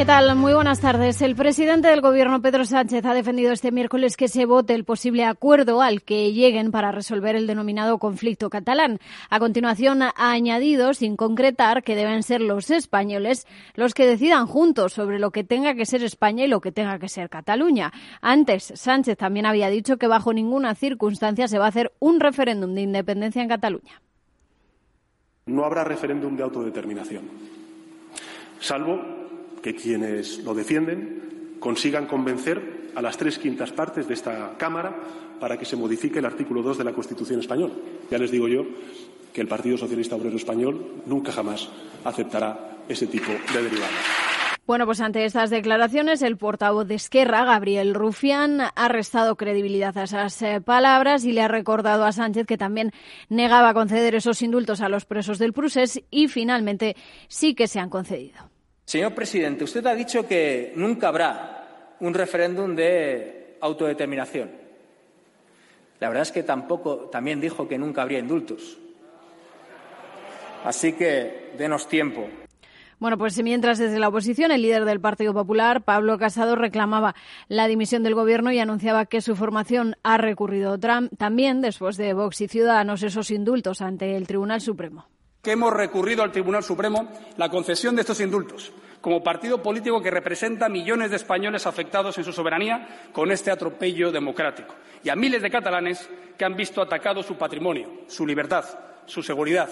¿Qué tal? Muy buenas tardes. El presidente del Gobierno, Pedro Sánchez, ha defendido este miércoles que se vote el posible acuerdo al que lleguen para resolver el denominado conflicto catalán. A continuación, ha añadido, sin concretar, que deben ser los españoles los que decidan juntos sobre lo que tenga que ser España y lo que tenga que ser Cataluña. Antes, Sánchez también había dicho que bajo ninguna circunstancia se va a hacer un referéndum de independencia en Cataluña. No habrá referéndum de autodeterminación, salvo que quienes lo defienden consigan convencer a las tres quintas partes de esta Cámara para que se modifique el artículo 2 de la Constitución española. Ya les digo yo que el Partido Socialista Obrero Español nunca jamás aceptará ese tipo de derivadas. Bueno, pues ante estas declaraciones, el portavoz de Esquerra, Gabriel Rufián, ha restado credibilidad a esas eh, palabras y le ha recordado a Sánchez que también negaba conceder esos indultos a los presos del Prusés y finalmente sí que se han concedido. Señor presidente, usted ha dicho que nunca habrá un referéndum de autodeterminación. La verdad es que tampoco también dijo que nunca habría indultos. Así que denos tiempo. Bueno, pues mientras desde la oposición el líder del Partido Popular, Pablo Casado, reclamaba la dimisión del gobierno y anunciaba que su formación ha recurrido también después de Vox y Ciudadanos esos indultos ante el Tribunal Supremo que hemos recurrido al Tribunal Supremo la concesión de estos indultos, como partido político que representa a millones de españoles afectados en su soberanía con este atropello democrático, y a miles de catalanes que han visto atacado su patrimonio, su libertad, su seguridad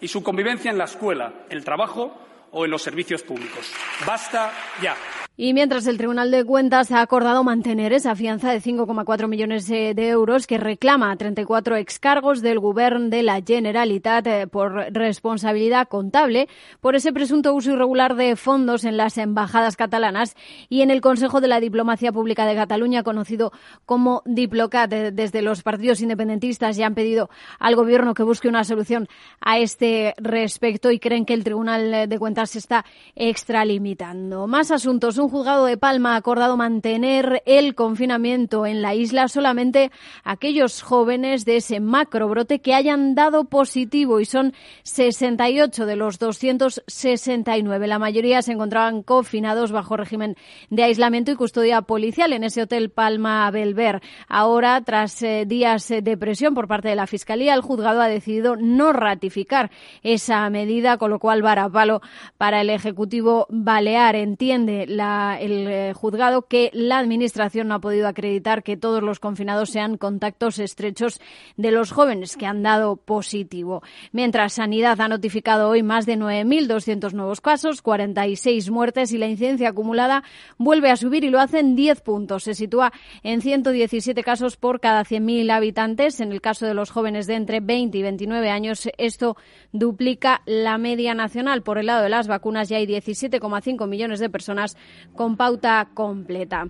y su convivencia en la escuela, el trabajo o en los servicios públicos. Basta ya. Y mientras el Tribunal de Cuentas ha acordado mantener esa fianza de 5,4 millones de euros que reclama a 34 excargos del Gobierno de la Generalitat eh, por responsabilidad contable por ese presunto uso irregular de fondos en las embajadas catalanas y en el Consejo de la Diplomacia Pública de Cataluña, conocido como Diplocat. Eh, desde los partidos independentistas ya han pedido al Gobierno que busque una solución a este respecto y creen que el Tribunal de Cuentas se está extralimitando. Más asuntos un juzgado de Palma ha acordado mantener el confinamiento en la isla solamente aquellos jóvenes de ese macrobrote que hayan dado positivo y son 68 de los 269. La mayoría se encontraban confinados bajo régimen de aislamiento y custodia policial en ese hotel Palma Belver. Ahora, tras eh, días de presión por parte de la Fiscalía, el juzgado ha decidido no ratificar esa medida, con lo cual varapalo para el Ejecutivo Balear. Entiende la el eh, juzgado que la Administración no ha podido acreditar que todos los confinados sean contactos estrechos de los jóvenes que han dado positivo. Mientras Sanidad ha notificado hoy más de 9.200 nuevos casos, 46 muertes y la incidencia acumulada vuelve a subir y lo hace en 10 puntos. Se sitúa en 117 casos por cada 100.000 habitantes. En el caso de los jóvenes de entre 20 y 29 años, esto duplica la media nacional. Por el lado de las vacunas ya hay 17,5 millones de personas con pauta completa.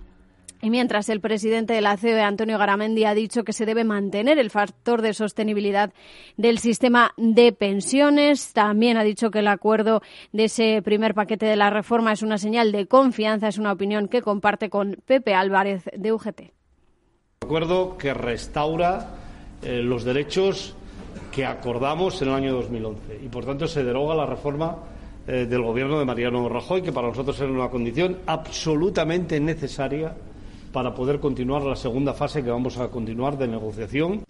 Y mientras el presidente de la COE, Antonio Garamendi, ha dicho que se debe mantener el factor de sostenibilidad del sistema de pensiones, también ha dicho que el acuerdo de ese primer paquete de la reforma es una señal de confianza, es una opinión que comparte con Pepe Álvarez de UGT. Acuerdo que restaura eh, los derechos que acordamos en el año 2011 y, por tanto, se deroga la reforma eh, del gobierno de Mariano Rajoy, que para nosotros era una condición absolutamente necesaria para poder continuar la segunda fase que vamos a continuar de negociación.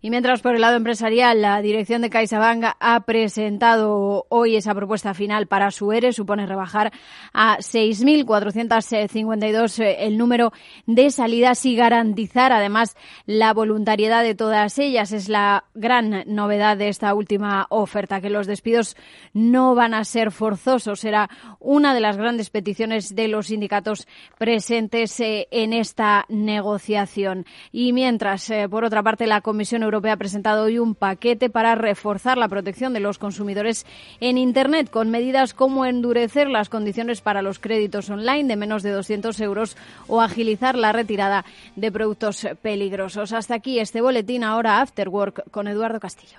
Y mientras por el lado empresarial, la dirección de CaixaBank ha presentado hoy esa propuesta final para su ERE, supone rebajar a 6.452 eh, el número de salidas y garantizar además la voluntariedad de todas ellas. Es la gran novedad de esta última oferta, que los despidos no van a ser forzosos. Será una de las grandes peticiones de los sindicatos presentes eh, en esta negociación. Y mientras, eh, por otra parte, la Comisión Europea ha presentado hoy un paquete para reforzar la protección de los consumidores en Internet con medidas como endurecer las condiciones para los créditos online de menos de 200 euros o agilizar la retirada de productos peligrosos. Hasta aquí este boletín. Ahora After Work con Eduardo Castillo.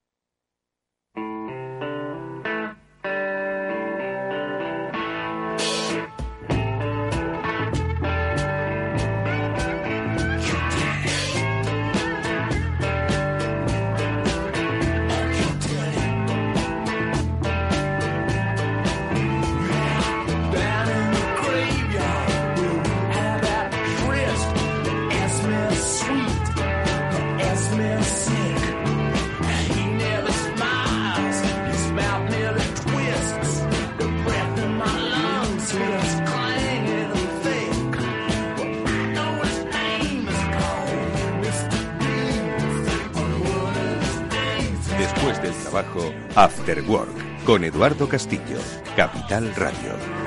After Work con Eduardo Castillo, Capital Radio.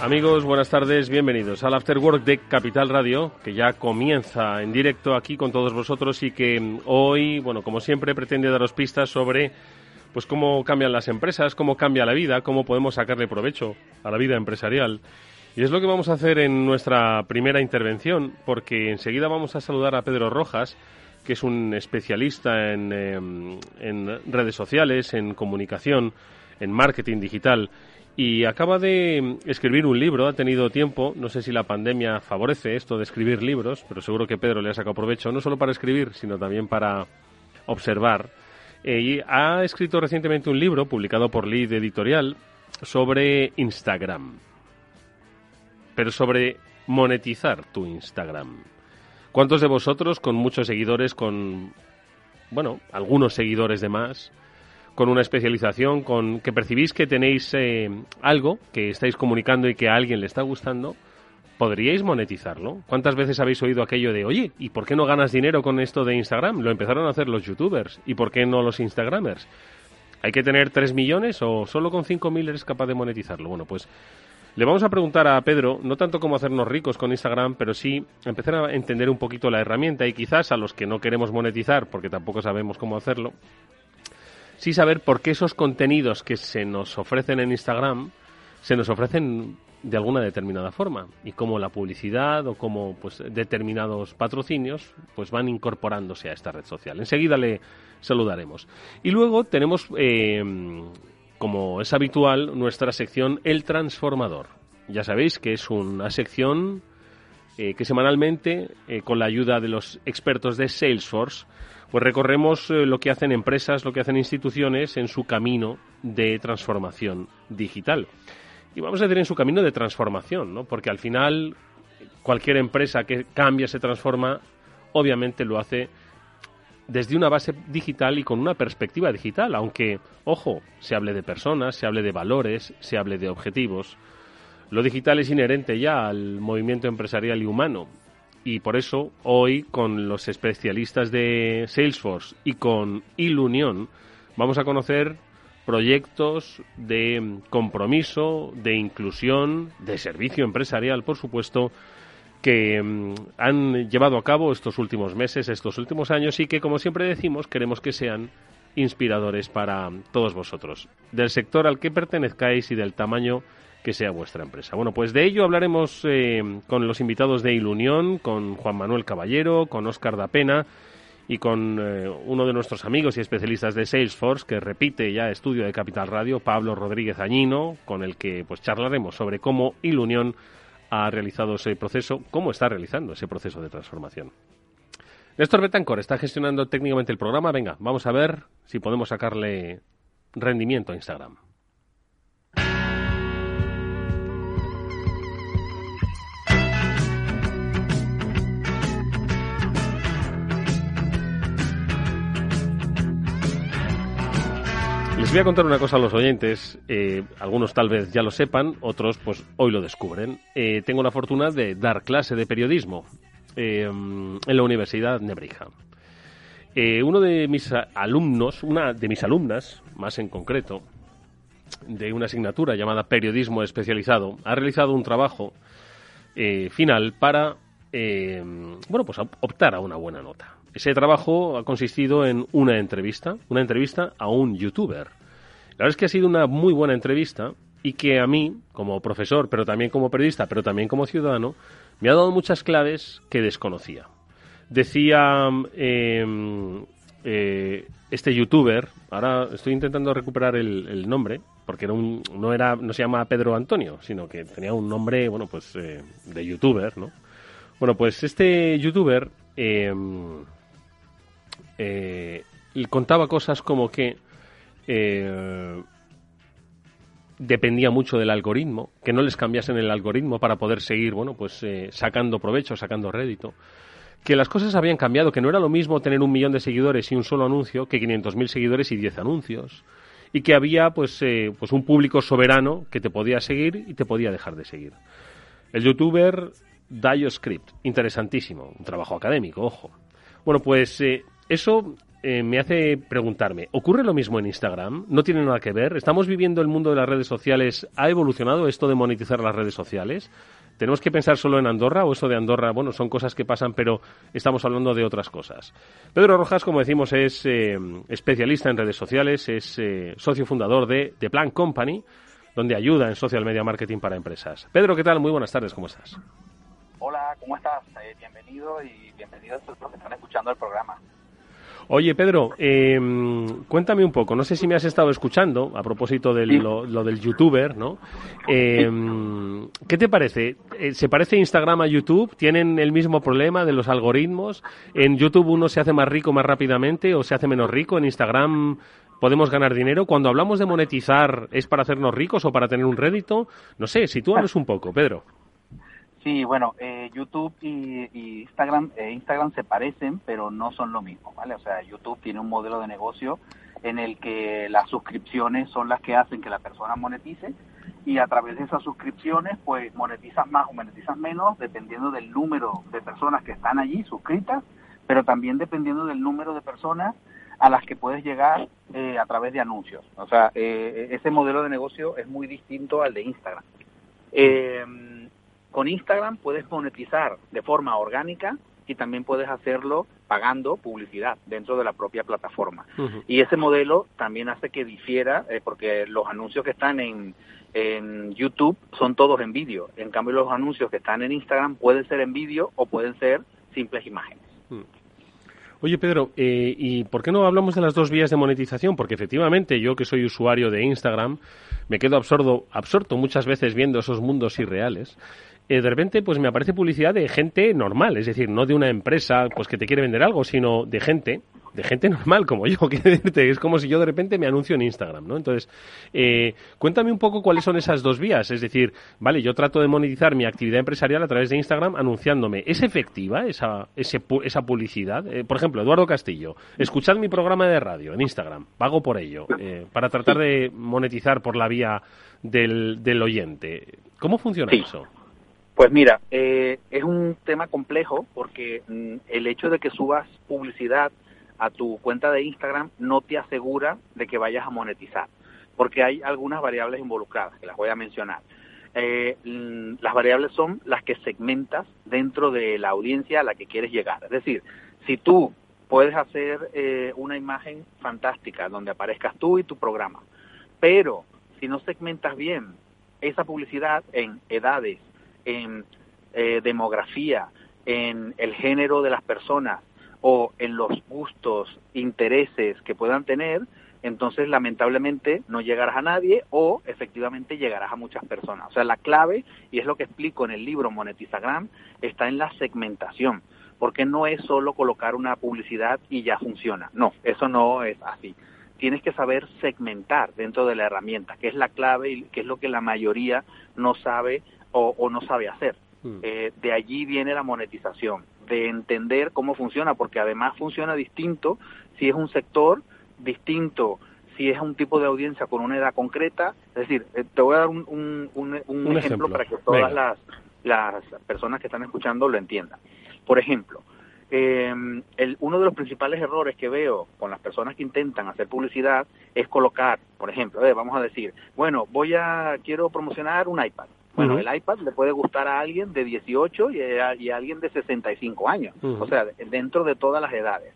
Amigos? Buenas tardes, bienvenidos al After Work de Capital Radio, que ya comienza en directo aquí con todos vosotros y que hoy, bueno, como siempre, pretende daros pistas sobre pues cómo cambian las empresas, cómo cambia la vida, cómo podemos sacarle provecho a la vida empresarial. Y es lo que vamos a hacer en nuestra primera intervención, porque enseguida vamos a saludar a Pedro Rojas, que es un especialista en, em, en redes sociales, en comunicación, en marketing digital y acaba de escribir un libro, ha tenido tiempo, no sé si la pandemia favorece esto de escribir libros, pero seguro que Pedro le ha sacado provecho, no solo para escribir, sino también para observar. Eh, y ha escrito recientemente un libro, publicado por Lead Editorial, sobre Instagram, pero sobre monetizar tu Instagram. ¿Cuántos de vosotros con muchos seguidores, con, bueno, algunos seguidores de más, con una especialización, con que percibís que tenéis eh, algo que estáis comunicando y que a alguien le está gustando, podríais monetizarlo. ¿Cuántas veces habéis oído aquello de, oye, ¿y por qué no ganas dinero con esto de Instagram? Lo empezaron a hacer los youtubers. ¿Y por qué no los Instagramers? ¿Hay que tener 3 millones o solo con 5.000 eres capaz de monetizarlo? Bueno, pues le vamos a preguntar a Pedro, no tanto cómo hacernos ricos con Instagram, pero sí empezar a entender un poquito la herramienta y quizás a los que no queremos monetizar, porque tampoco sabemos cómo hacerlo, sí saber por qué esos contenidos que se nos ofrecen en Instagram se nos ofrecen de alguna determinada forma y cómo la publicidad o cómo pues determinados patrocinios pues van incorporándose a esta red social. Enseguida le saludaremos. Y luego tenemos, eh, como es habitual, nuestra sección El Transformador. Ya sabéis que es una sección eh, que semanalmente, eh, con la ayuda de los expertos de Salesforce, pues recorremos eh, lo que hacen empresas, lo que hacen instituciones en su camino de transformación digital. Y vamos a decir en su camino de transformación, ¿no? Porque al final cualquier empresa que cambia, se transforma, obviamente lo hace desde una base digital y con una perspectiva digital, aunque, ojo, se hable de personas, se hable de valores, se hable de objetivos. Lo digital es inherente ya al movimiento empresarial y humano y por eso hoy con los especialistas de Salesforce y con Ilunion vamos a conocer proyectos de compromiso, de inclusión, de servicio empresarial, por supuesto, que mm, han llevado a cabo estos últimos meses, estos últimos años y que, como siempre decimos, queremos que sean inspiradores para todos vosotros, del sector al que pertenezcáis y del tamaño que sea vuestra empresa. Bueno, pues de ello hablaremos eh, con los invitados de Ilunión, con Juan Manuel Caballero, con Óscar Pena y con eh, uno de nuestros amigos y especialistas de Salesforce, que repite ya estudio de Capital Radio, Pablo Rodríguez Añino, con el que pues charlaremos sobre cómo Ilunión ha realizado ese proceso, cómo está realizando ese proceso de transformación. Néstor Betancor está gestionando técnicamente el programa. Venga, vamos a ver si podemos sacarle rendimiento a Instagram. Les voy a contar una cosa a los oyentes, eh, algunos tal vez ya lo sepan, otros pues hoy lo descubren. Eh, tengo la fortuna de dar clase de periodismo eh, en la Universidad Nebrija. uno de mis alumnos, una de mis alumnas, más en concreto, de una asignatura llamada Periodismo Especializado, ha realizado un trabajo final para, bueno, pues optar a una buena nota. Ese trabajo ha consistido en una entrevista, una entrevista a un youtuber. La verdad es que ha sido una muy buena entrevista y que a mí, como profesor, pero también como periodista, pero también como ciudadano, me ha dado muchas claves que desconocía. Decía em, eh, este youtuber, ahora estoy intentando recuperar el, nombre, porque no, era, no se llama Pedro Antonio, sino que tenía un nombre, bueno, pues eh, de youtuber, ¿no? Bueno, pues este youtuber eh, contaba cosas como que eh, dependía mucho del algoritmo, que no les cambiasen el algoritmo para poder seguir, bueno, pues eh, sacando provecho, sacando rédito, que las cosas habían cambiado, que no era lo mismo tener un millón de seguidores y un solo anuncio que 500.000 seguidores y 10 anuncios, y que había pues, pues un público soberano que te podía seguir y te podía dejar de seguir. El youtuber DioScript, interesantísimo, un trabajo académico, ojo. Bueno, pues eso eh, me hace preguntarme, ¿ocurre lo mismo en Instagram? ¿No tiene nada que ver? ¿Estamos viviendo el mundo de las redes sociales? ¿Ha evolucionado esto de monetizar las redes sociales? ¿Tenemos que pensar solo en Andorra o eso de Andorra? Bueno, son cosas que pasan, pero estamos hablando de otras cosas. Pedro Rojas, como decimos, es eh, especialista en redes sociales, es eh, socio fundador de The Plan Company, donde ayuda en social media marketing para empresas. Pedro, ¿qué tal? Muy buenas tardes, ¿cómo estás? Hola, ¿cómo estás? bienvenido y bienvenidos a los que están escuchando el programa. Oye, Pedro, em, cuéntame un poco. No sé si me has estado escuchando a propósito de lo, del youtuber, ¿no? Em, ¿Qué te parece? Eh, ¿Se parece Instagram a YouTube? ¿Tienen el mismo problema de los algoritmos? ¿En YouTube uno se hace más rico más rápidamente o se hace menos rico? ¿En Instagram podemos ganar dinero? Cuando hablamos de monetizar, ¿es para hacernos ricos o para tener un rédito? No sé, sitúanos un poco, Pedro. Sí, bueno, eh, YouTube y, Instagram, eh, Instagram se parecen, pero no son lo mismo, ¿vale? O sea, YouTube tiene un modelo de negocio en el que las suscripciones son las que hacen que la persona monetice y a través de esas suscripciones, pues monetizas más o monetizas menos dependiendo del número de personas que están allí suscritas, pero también dependiendo del número de personas a las que puedes llegar eh, a través de anuncios. O sea, ese modelo de negocio es muy distinto al de Instagram. Eh, con Instagram puedes monetizar de forma orgánica y también puedes hacerlo pagando publicidad dentro de la propia plataforma. Y ese modelo también hace que difiera, eh, porque los anuncios que están en, en YouTube son todos en vídeo. En cambio, los anuncios que están en Instagram pueden ser en vídeo o pueden ser simples imágenes. Oye, Pedro, eh, ¿y por qué no hablamos de las dos vías de monetización? Porque efectivamente yo que soy usuario de Instagram me quedo absorto, absorto muchas veces viendo esos mundos irreales. Eh, de repente pues me aparece publicidad de gente normal, es decir, no de una empresa pues que te quiere vender algo, sino de gente, de gente normal como yo, es como si yo de repente me anuncio en Instagram, ¿no? Entonces, eh, cuéntame un poco cuáles son esas dos vías, es decir, vale, yo trato de monetizar mi actividad empresarial a través de Instagram anunciándome, ¿es efectiva esa, esa publicidad? Eh, por ejemplo, Eduardo Castillo, escuchad mi programa de radio en Instagram, pago por ello, para tratar de monetizar por la vía del, del oyente. ¿Cómo funciona eso? Pues mira, eh, es un tema complejo porque mm, el hecho de que subas publicidad a tu cuenta de Instagram no te asegura de que vayas a monetizar, porque hay algunas variables involucradas que las voy a mencionar. Eh, mm, las variables son las que segmentas dentro de la audiencia a la que quieres llegar. Es decir, si tú puedes hacer eh, una imagen fantástica donde aparezcas tú y tu programa, pero si no segmentas bien esa publicidad en edades, en eh, demografía, en el género de las personas o en los gustos, intereses que puedan tener, entonces lamentablemente no llegarás a nadie o efectivamente llegarás a muchas personas. O sea, la clave, y es lo que explico en el libro Monetizagram, está en la segmentación, porque no es solo colocar una publicidad y ya funciona. No, eso no es así. Tienes que saber segmentar dentro de la herramienta, que es la clave y que es lo que la mayoría no sabe o, no sabe hacer. Hmm. Eh, de allí viene la monetización, de entender cómo funciona, porque además funciona distinto si es un sector distinto si es un tipo de audiencia con una edad concreta. Es decir, eh, te voy a dar un, un, ejemplo, para que todas las, las personas que están escuchando lo entiendan. Por ejemplo, eh, el, uno de los principales errores que veo con las personas que intentan hacer publicidad es colocar, por ejemplo, vamos a decir, bueno, voy a, quiero promocionar un iPad. Bueno, el iPad le puede gustar a alguien de 18 y a, y a alguien de 65 años, o sea, dentro de todas las edades.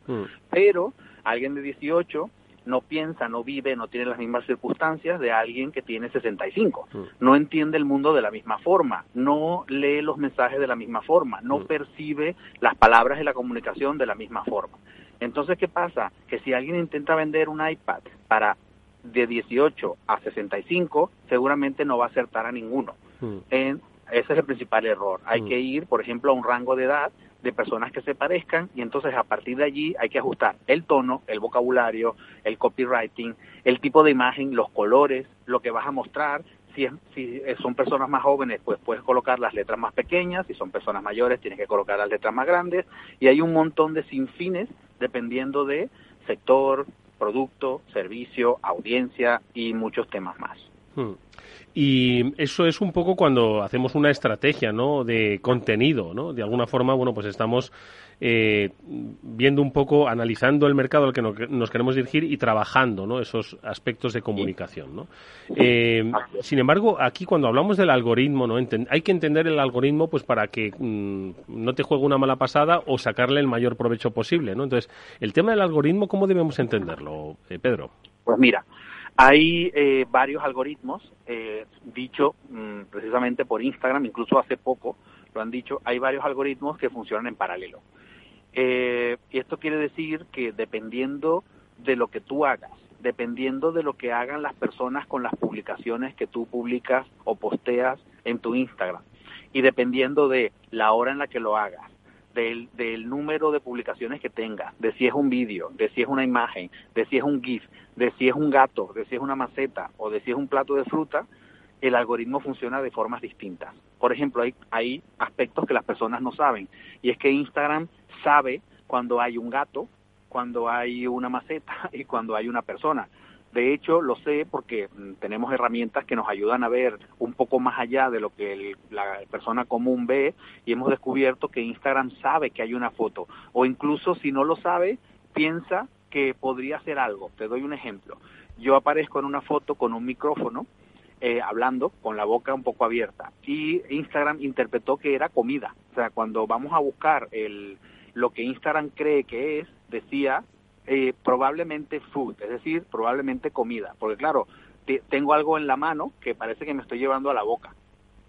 Pero alguien de 18 no piensa, no vive, no tiene las mismas circunstancias de alguien que tiene 65. Mm. No entiende el mundo de la misma forma, no lee los mensajes de la misma forma, no percibe las palabras de la comunicación de la misma forma. Entonces, ¿qué pasa? Que si alguien intenta vender un iPad para de 18 a 65, seguramente no va a acertar a ninguno. Mm. ese es el principal error. Hay que ir, por ejemplo, a un rango de edad de personas que se parezcan y entonces a partir de allí hay que ajustar el tono, el vocabulario, el copywriting, el tipo de imagen, los colores, lo que vas a mostrar. Si, si son personas más jóvenes, pues puedes colocar las letras más pequeñas, si son personas mayores, tienes que colocar las letras más grandes y hay un montón de sinfines dependiendo de sector, producto, servicio, audiencia y muchos temas más. Hmm. Y eso es un poco cuando hacemos una estrategia, ¿no? De contenido, ¿no? De alguna forma, bueno, pues estamos eh, viendo un poco, analizando el mercado al que nos queremos dirigir y trabajando, ¿no? Esos aspectos de comunicación, ¿no? Eh, sin embargo, aquí cuando hablamos del algoritmo, ¿no? hay que entender el algoritmo, pues para que mm, no te juegue una mala pasada o sacarle el mayor provecho posible, ¿no? Entonces, el tema del algoritmo, ¿cómo debemos entenderlo, eh, Pedro? Pues mira, hay eh, varios algoritmos, eh, dicho mm, precisamente por Instagram, incluso hace poco lo han dicho, hay varios algoritmos que funcionan en paralelo. Eh, y esto quiere decir que dependiendo de lo que tú hagas, dependiendo de lo que hagan las personas con las publicaciones que tú publicas o posteas en tu Instagram, y dependiendo de la hora en la que lo hagas, del, número de publicaciones que tenga, de si es un vídeo, de si es una imagen, de si es un GIF, de si es un gato, de si es una maceta o de si es un plato de fruta, el algoritmo funciona de formas distintas. Por ejemplo, hay, hay aspectos que las personas no saben y es que Instagram sabe cuando hay un gato, cuando hay una maceta y cuando hay una persona. De hecho, lo sé porque mm, tenemos herramientas que nos ayudan a ver un poco más allá de lo que la persona común ve y hemos descubierto que Instagram sabe que hay una foto o incluso si no lo sabe, piensa que podría ser algo. Te doy un ejemplo. Yo aparezco en una foto con un micrófono eh, hablando con la boca un poco abierta y Instagram interpretó que era comida. O sea, cuando vamos a buscar el, lo que Instagram cree que es, decía eh, probablemente food, es decir, probablemente comida, porque claro, tengo algo en la mano que parece que me estoy llevando a la boca.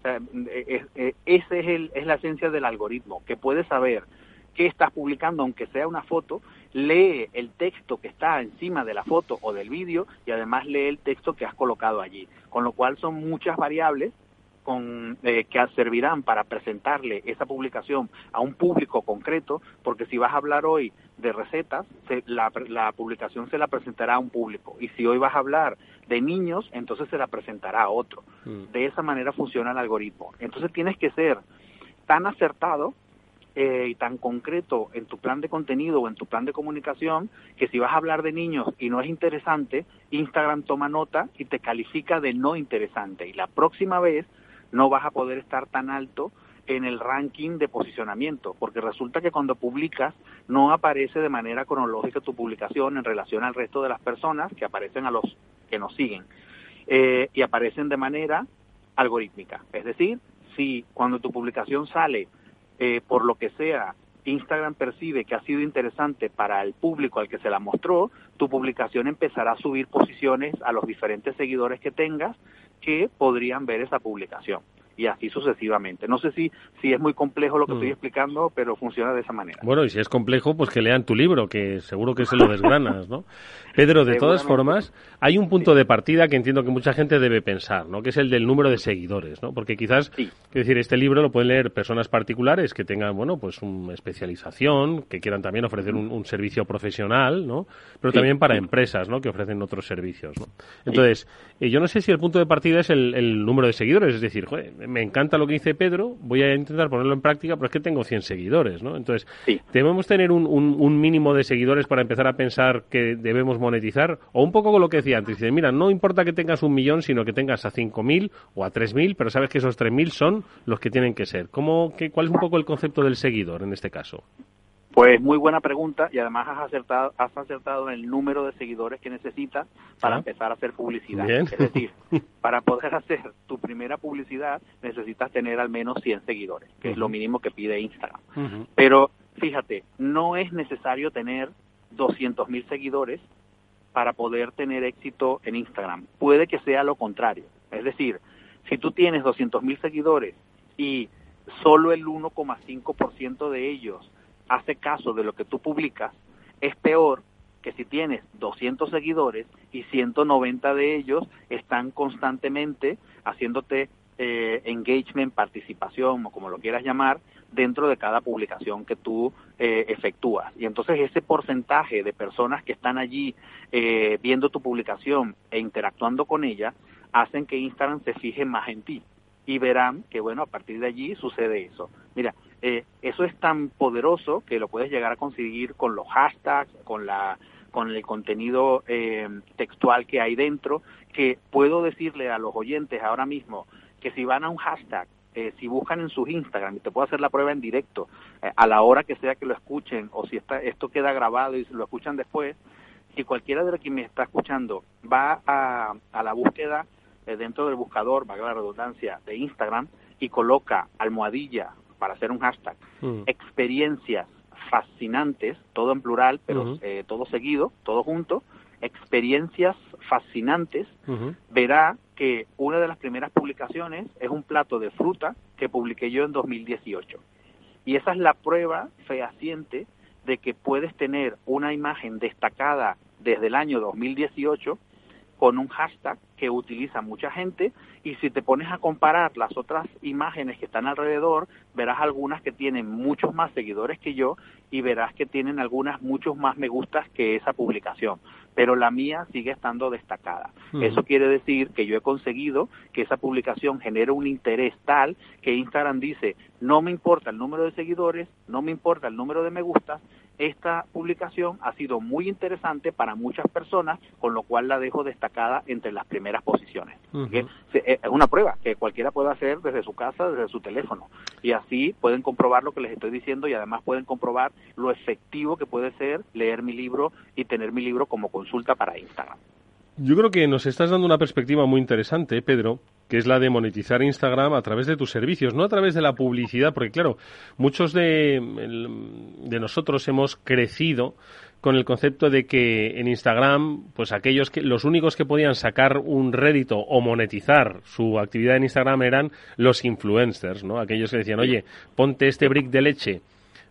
Sea, eh, eh, ese es, el, es la esencia del algoritmo, que puede saber qué estás publicando, aunque sea una foto, lee el texto que está encima de la foto o del vídeo y además lee el texto que has colocado allí. Con lo cual son muchas variables con, eh, que servirán para presentarle esa publicación a un público concreto, porque si vas a hablar hoy de recetas, la, la, publicación se la presentará a un público. Y si hoy vas a hablar de niños, entonces se la presentará a otro. Mm. De esa manera funciona el algoritmo. Entonces tienes que ser tan acertado eh, y tan concreto en tu plan de contenido o en tu plan de comunicación que si vas a hablar de niños y no es interesante, Instagram toma nota y te califica de no interesante. Y la próxima vez no vas a poder estar tan alto en el ranking de posicionamiento, porque resulta que cuando publicas no aparece de manera cronológica tu publicación en relación al resto de las personas que aparecen a los que nos siguen eh, y aparecen de manera algorítmica. Es decir, si cuando tu publicación sale eh, por lo que sea Instagram percibe que ha sido interesante para el público al que se la mostró, tu publicación empezará a subir posiciones a los diferentes seguidores que tengas que podrían ver esa publicación. Y así sucesivamente. No sé si, si es muy complejo lo que estoy Mm. explicando, pero funciona de esa manera. Bueno, y si es complejo, pues que lean tu libro, que seguro que se lo desgranas, ¿no? Pedro, de todas formas, hay un punto de partida que entiendo que mucha gente debe pensar, ¿no? Que es el del número de seguidores, ¿no? Porque quizás, Sí. es decir, este libro lo pueden leer personas particulares que tengan, bueno, pues una especialización, que quieran también ofrecer un, un servicio profesional, ¿no? Pero Sí. también para empresas, ¿no? Que ofrecen otros servicios, ¿no? Entonces, eh, yo no sé si el punto de partida es el, el número de seguidores, es decir, joder, me encanta lo que dice Pedro, voy a intentar ponerlo en práctica, pero es que tengo 100 seguidores, ¿no? Entonces, Sí. ¿debemos tener un, un- un mínimo de seguidores para empezar a pensar que debemos monetizar? O un poco con lo que decía antes, dice, mira, no importa que tengas un millón, sino que tengas a 5.000 o a 3.000, pero sabes que esos 3.000 son los que tienen que ser. ¿Cómo, qué, ¿Cuál es un poco el concepto del seguidor en este caso? Pues muy buena pregunta y además has acertado, has acertado en el número de seguidores que necesitas para Ah. empezar a hacer publicidad. Bien. Es decir, para poder hacer tu primera publicidad necesitas tener al menos 100 seguidores, que es lo mínimo que pide Instagram. Pero fíjate, no es necesario tener 200 mil seguidores para poder tener éxito en Instagram. Puede que sea lo contrario. Es decir, si tú tienes 200 mil seguidores y solo el 1,5% de ellos hace caso de lo que tú publicas, es peor que si tienes 200 seguidores y 190 de ellos están constantemente haciéndote eh, engagement, participación o como lo quieras llamar, dentro de cada publicación que tú eh, efectúas. Y entonces ese porcentaje de personas que están allí eh, viendo tu publicación e interactuando con ella hacen que Instagram se fije más en ti y verán que, bueno, a partir de allí sucede eso. Mira, eh, eso es tan poderoso que lo puedes llegar a conseguir con los hashtags, con la con el contenido eh, textual que hay dentro, que puedo decirle a los oyentes ahora mismo que si van a un hashtag, eh, si buscan en sus Instagram, y te puedo hacer la prueba en directo, eh, a la hora que sea que lo escuchen, o si está, esto queda grabado y lo escuchan después, si cualquiera de los que me está escuchando va a, a la búsqueda eh, dentro del buscador, valga la redundancia, de Instagram y coloca almohadilla para hacer un hashtag, Mm. experiencias fascinantes, todo en plural, pero eh, todo seguido, todo junto, experiencias fascinantes, verá que una de las primeras publicaciones es un plato de fruta que publiqué yo en 2018. Y esa es la prueba fehaciente de que puedes tener una imagen destacada desde el año 2018 con un hashtag que utiliza mucha gente. Y si te pones a comparar las otras imágenes que están alrededor, verás algunas que tienen muchos más seguidores que yo y verás que tienen algunas muchos más me gustas que esa publicación, pero la mía sigue estando destacada. Eso quiere decir que yo he conseguido que esa publicación genere un interés tal que Instagram dice, no me importa el número de seguidores, no me importa el número de me gustas, esta publicación ha sido muy interesante para muchas personas, con lo cual la dejo destacada entre las primeras posiciones. Se- eh, Es una prueba que cualquiera puede hacer desde su casa, desde su teléfono. Y así pueden comprobar lo que les estoy diciendo y además pueden comprobar lo efectivo que puede ser leer mi libro y tener mi libro como consulta para Instagram. Yo creo que nos estás dando una perspectiva muy interesante, Pedro, que es la de monetizar Instagram a través de tus servicios, no a través de la publicidad, porque claro, muchos de, nosotros hemos crecido con el concepto de que en Instagram, pues aquellos que los únicos que podían sacar un rédito o monetizar su actividad en Instagram eran los influencers, ¿no? Aquellos que decían, oye, ponte este brick de leche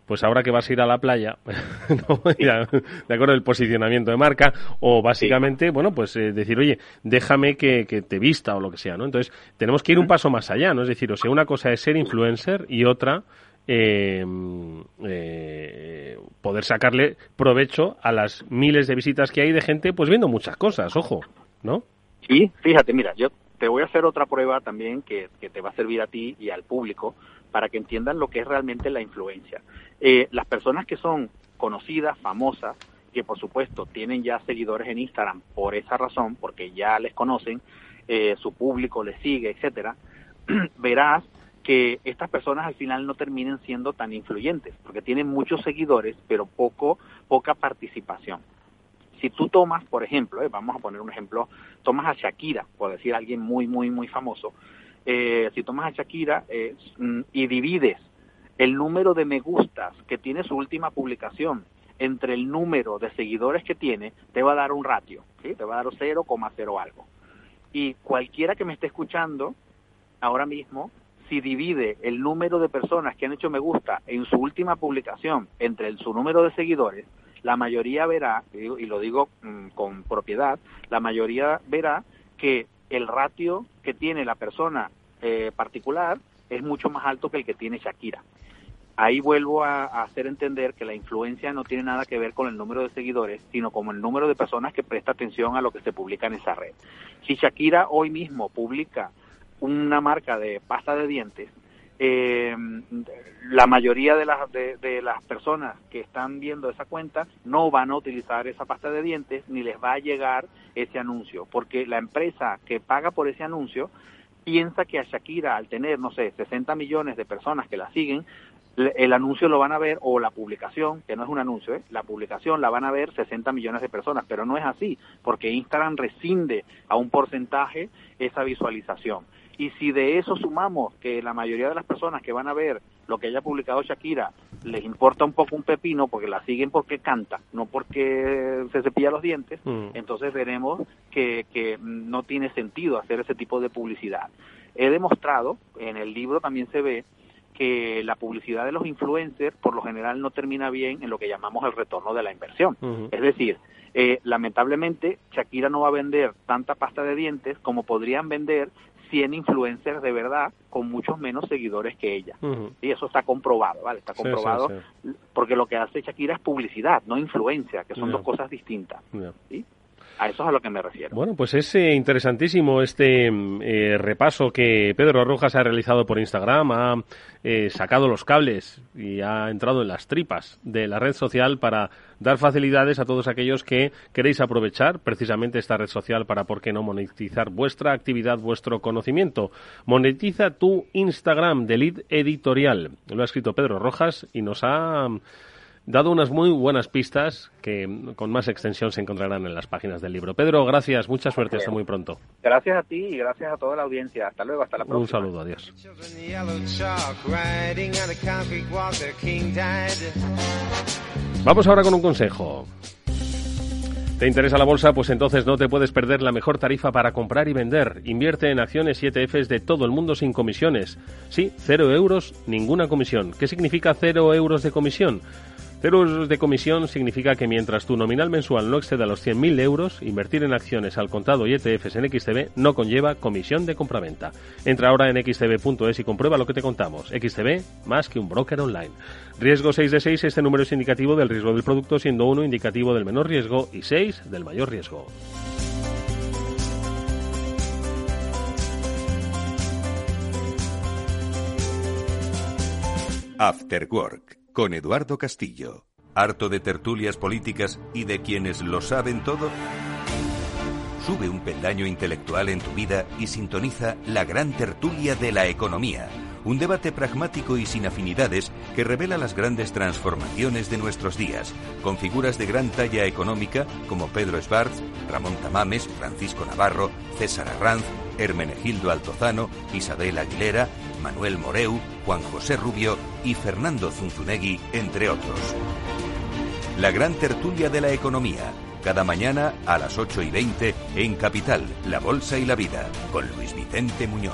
pues ahora que vas a ir a la playa, ¿no? Ya, de acuerdo, el posicionamiento de marca, o básicamente, bueno, pues eh, decir, oye, déjame que, que te vista o lo que sea, ¿no? Entonces, tenemos que ir un paso más allá, ¿no? Es decir, o sea, una cosa es ser influencer y otra, eh, eh, poder sacarle provecho a las miles de visitas que hay de gente, pues viendo muchas cosas, ojo, ¿no? Sí, fíjate, mira, yo te voy a hacer otra prueba también que, que te va a servir a ti y al público para que entiendan lo que es realmente la influencia. Eh, las personas que son conocidas, famosas, que por supuesto tienen ya seguidores en Instagram por esa razón, porque ya les conocen, eh, su público les sigue, etcétera, verás que estas personas al final no terminen siendo tan influyentes, porque tienen muchos seguidores, pero poco, poca participación si tú tomas, por ejemplo, eh, vamos a poner un ejemplo, tomas a Shakira, por decir alguien muy, muy, muy famoso, eh, si tomas a Shakira eh, mm, y divides el número de me gustas que tiene su última publicación entre el número de seguidores que tiene, te va a dar un ratio, te va a dar 0,0 algo. Y cualquiera que me esté escuchando ahora mismo si divide el número de personas que han hecho me gusta en su última publicación entre su número de seguidores, la mayoría verá, y lo digo mm, con propiedad, la mayoría verá que el ratio que tiene la persona eh, particular es mucho más alto que el que tiene Shakira. Ahí vuelvo a, hacer entender que la influencia no tiene nada que ver con el número de seguidores, sino con el número de personas que presta atención a lo que se publica en esa red. Si Shakira hoy mismo publica una marca de pasta de dientes, eh, la mayoría de las, de, las personas que están viendo esa cuenta no van a utilizar esa pasta de dientes ni les va a llegar ese anuncio, porque la empresa que paga por ese anuncio piensa que a Shakira, al tener, no sé, 60 millones de personas que la siguen, el anuncio lo van a ver, o la publicación, que no es un anuncio, ¿eh? la publicación la van a ver 60 millones de personas, pero no es así, porque Instagram rescinde a un porcentaje esa visualización. Y si de eso sumamos que la mayoría de las personas que van a ver lo que haya publicado Shakira les importa un poco un pepino porque la siguen porque canta, no porque se cepilla los dientes, mm. entonces veremos que, que no tiene sentido hacer ese tipo de publicidad. He demostrado, en el libro también se ve, que la publicidad de los influencers por lo general no termina bien en lo que llamamos el retorno de la inversión. Es decir, eh, lamentablemente Shakira no va a vender tanta pasta de dientes como podrían vender 100 influencers de verdad con muchos menos seguidores que ella. Y eso está comprobado, ¿vale? Está comprobado porque lo que hace Shakira es publicidad, no influencia, que son dos cosas distintas. ¿sí? A eso es a lo que me refiero. Bueno, pues es eh, interesantísimo este eh, repaso que Pedro Rojas ha realizado por Instagram, ha eh, sacado los cables y ha entrado en las tripas de la red social para dar facilidades a todos aquellos que queréis aprovechar precisamente esta red social para, ¿por qué no, monetizar vuestra actividad, vuestro conocimiento? Monetiza tu Instagram de lead editorial. Lo ha escrito Pedro Rojas y nos ha dado unas muy buenas pistas que con más extensión se encontrarán en las páginas del libro. Pedro, gracias, mucha suerte, hasta muy pronto. Gracias a ti y gracias a toda la audiencia. Hasta luego, hasta la próxima. Un saludo, adiós. Vamos ahora con un consejo. ¿Te interesa la bolsa? Pues entonces no te puedes perder la mejor tarifa para comprar y vender. Invierte en acciones y ETFs de todo el mundo sin comisiones. Sí, cero euros, ninguna comisión. ¿Qué significa cero euros de comisión? Cero de comisión significa que mientras tu nominal mensual no exceda los 100.000 euros, invertir en acciones al contado y ETFs en XTB no conlleva comisión de compraventa. Entra ahora en xtb.es y comprueba lo que te contamos. XTB más que un broker online. Riesgo 6 de 6, este número es indicativo del riesgo del producto, siendo 1 indicativo del menor riesgo y 6 del mayor riesgo. After Work con Eduardo Castillo. ¿Harto de tertulias políticas y de quienes lo saben todo? Sube un peldaño intelectual en tu vida y sintoniza la gran tertulia de la economía. Un debate pragmático y sin afinidades que revela las grandes transformaciones de nuestros días, con figuras de gran talla económica como Pedro Schwartz, Ramón Tamames, Francisco Navarro, César Arranz, Hermenegildo Altozano, Isabel Aguilera, Manuel Moreu, Juan José Rubio y Fernando Zunzunegui, entre otros. La gran tertulia de la economía, cada mañana a las 8 y 20 en Capital, La Bolsa y la Vida, con Luis Vicente Muñoz.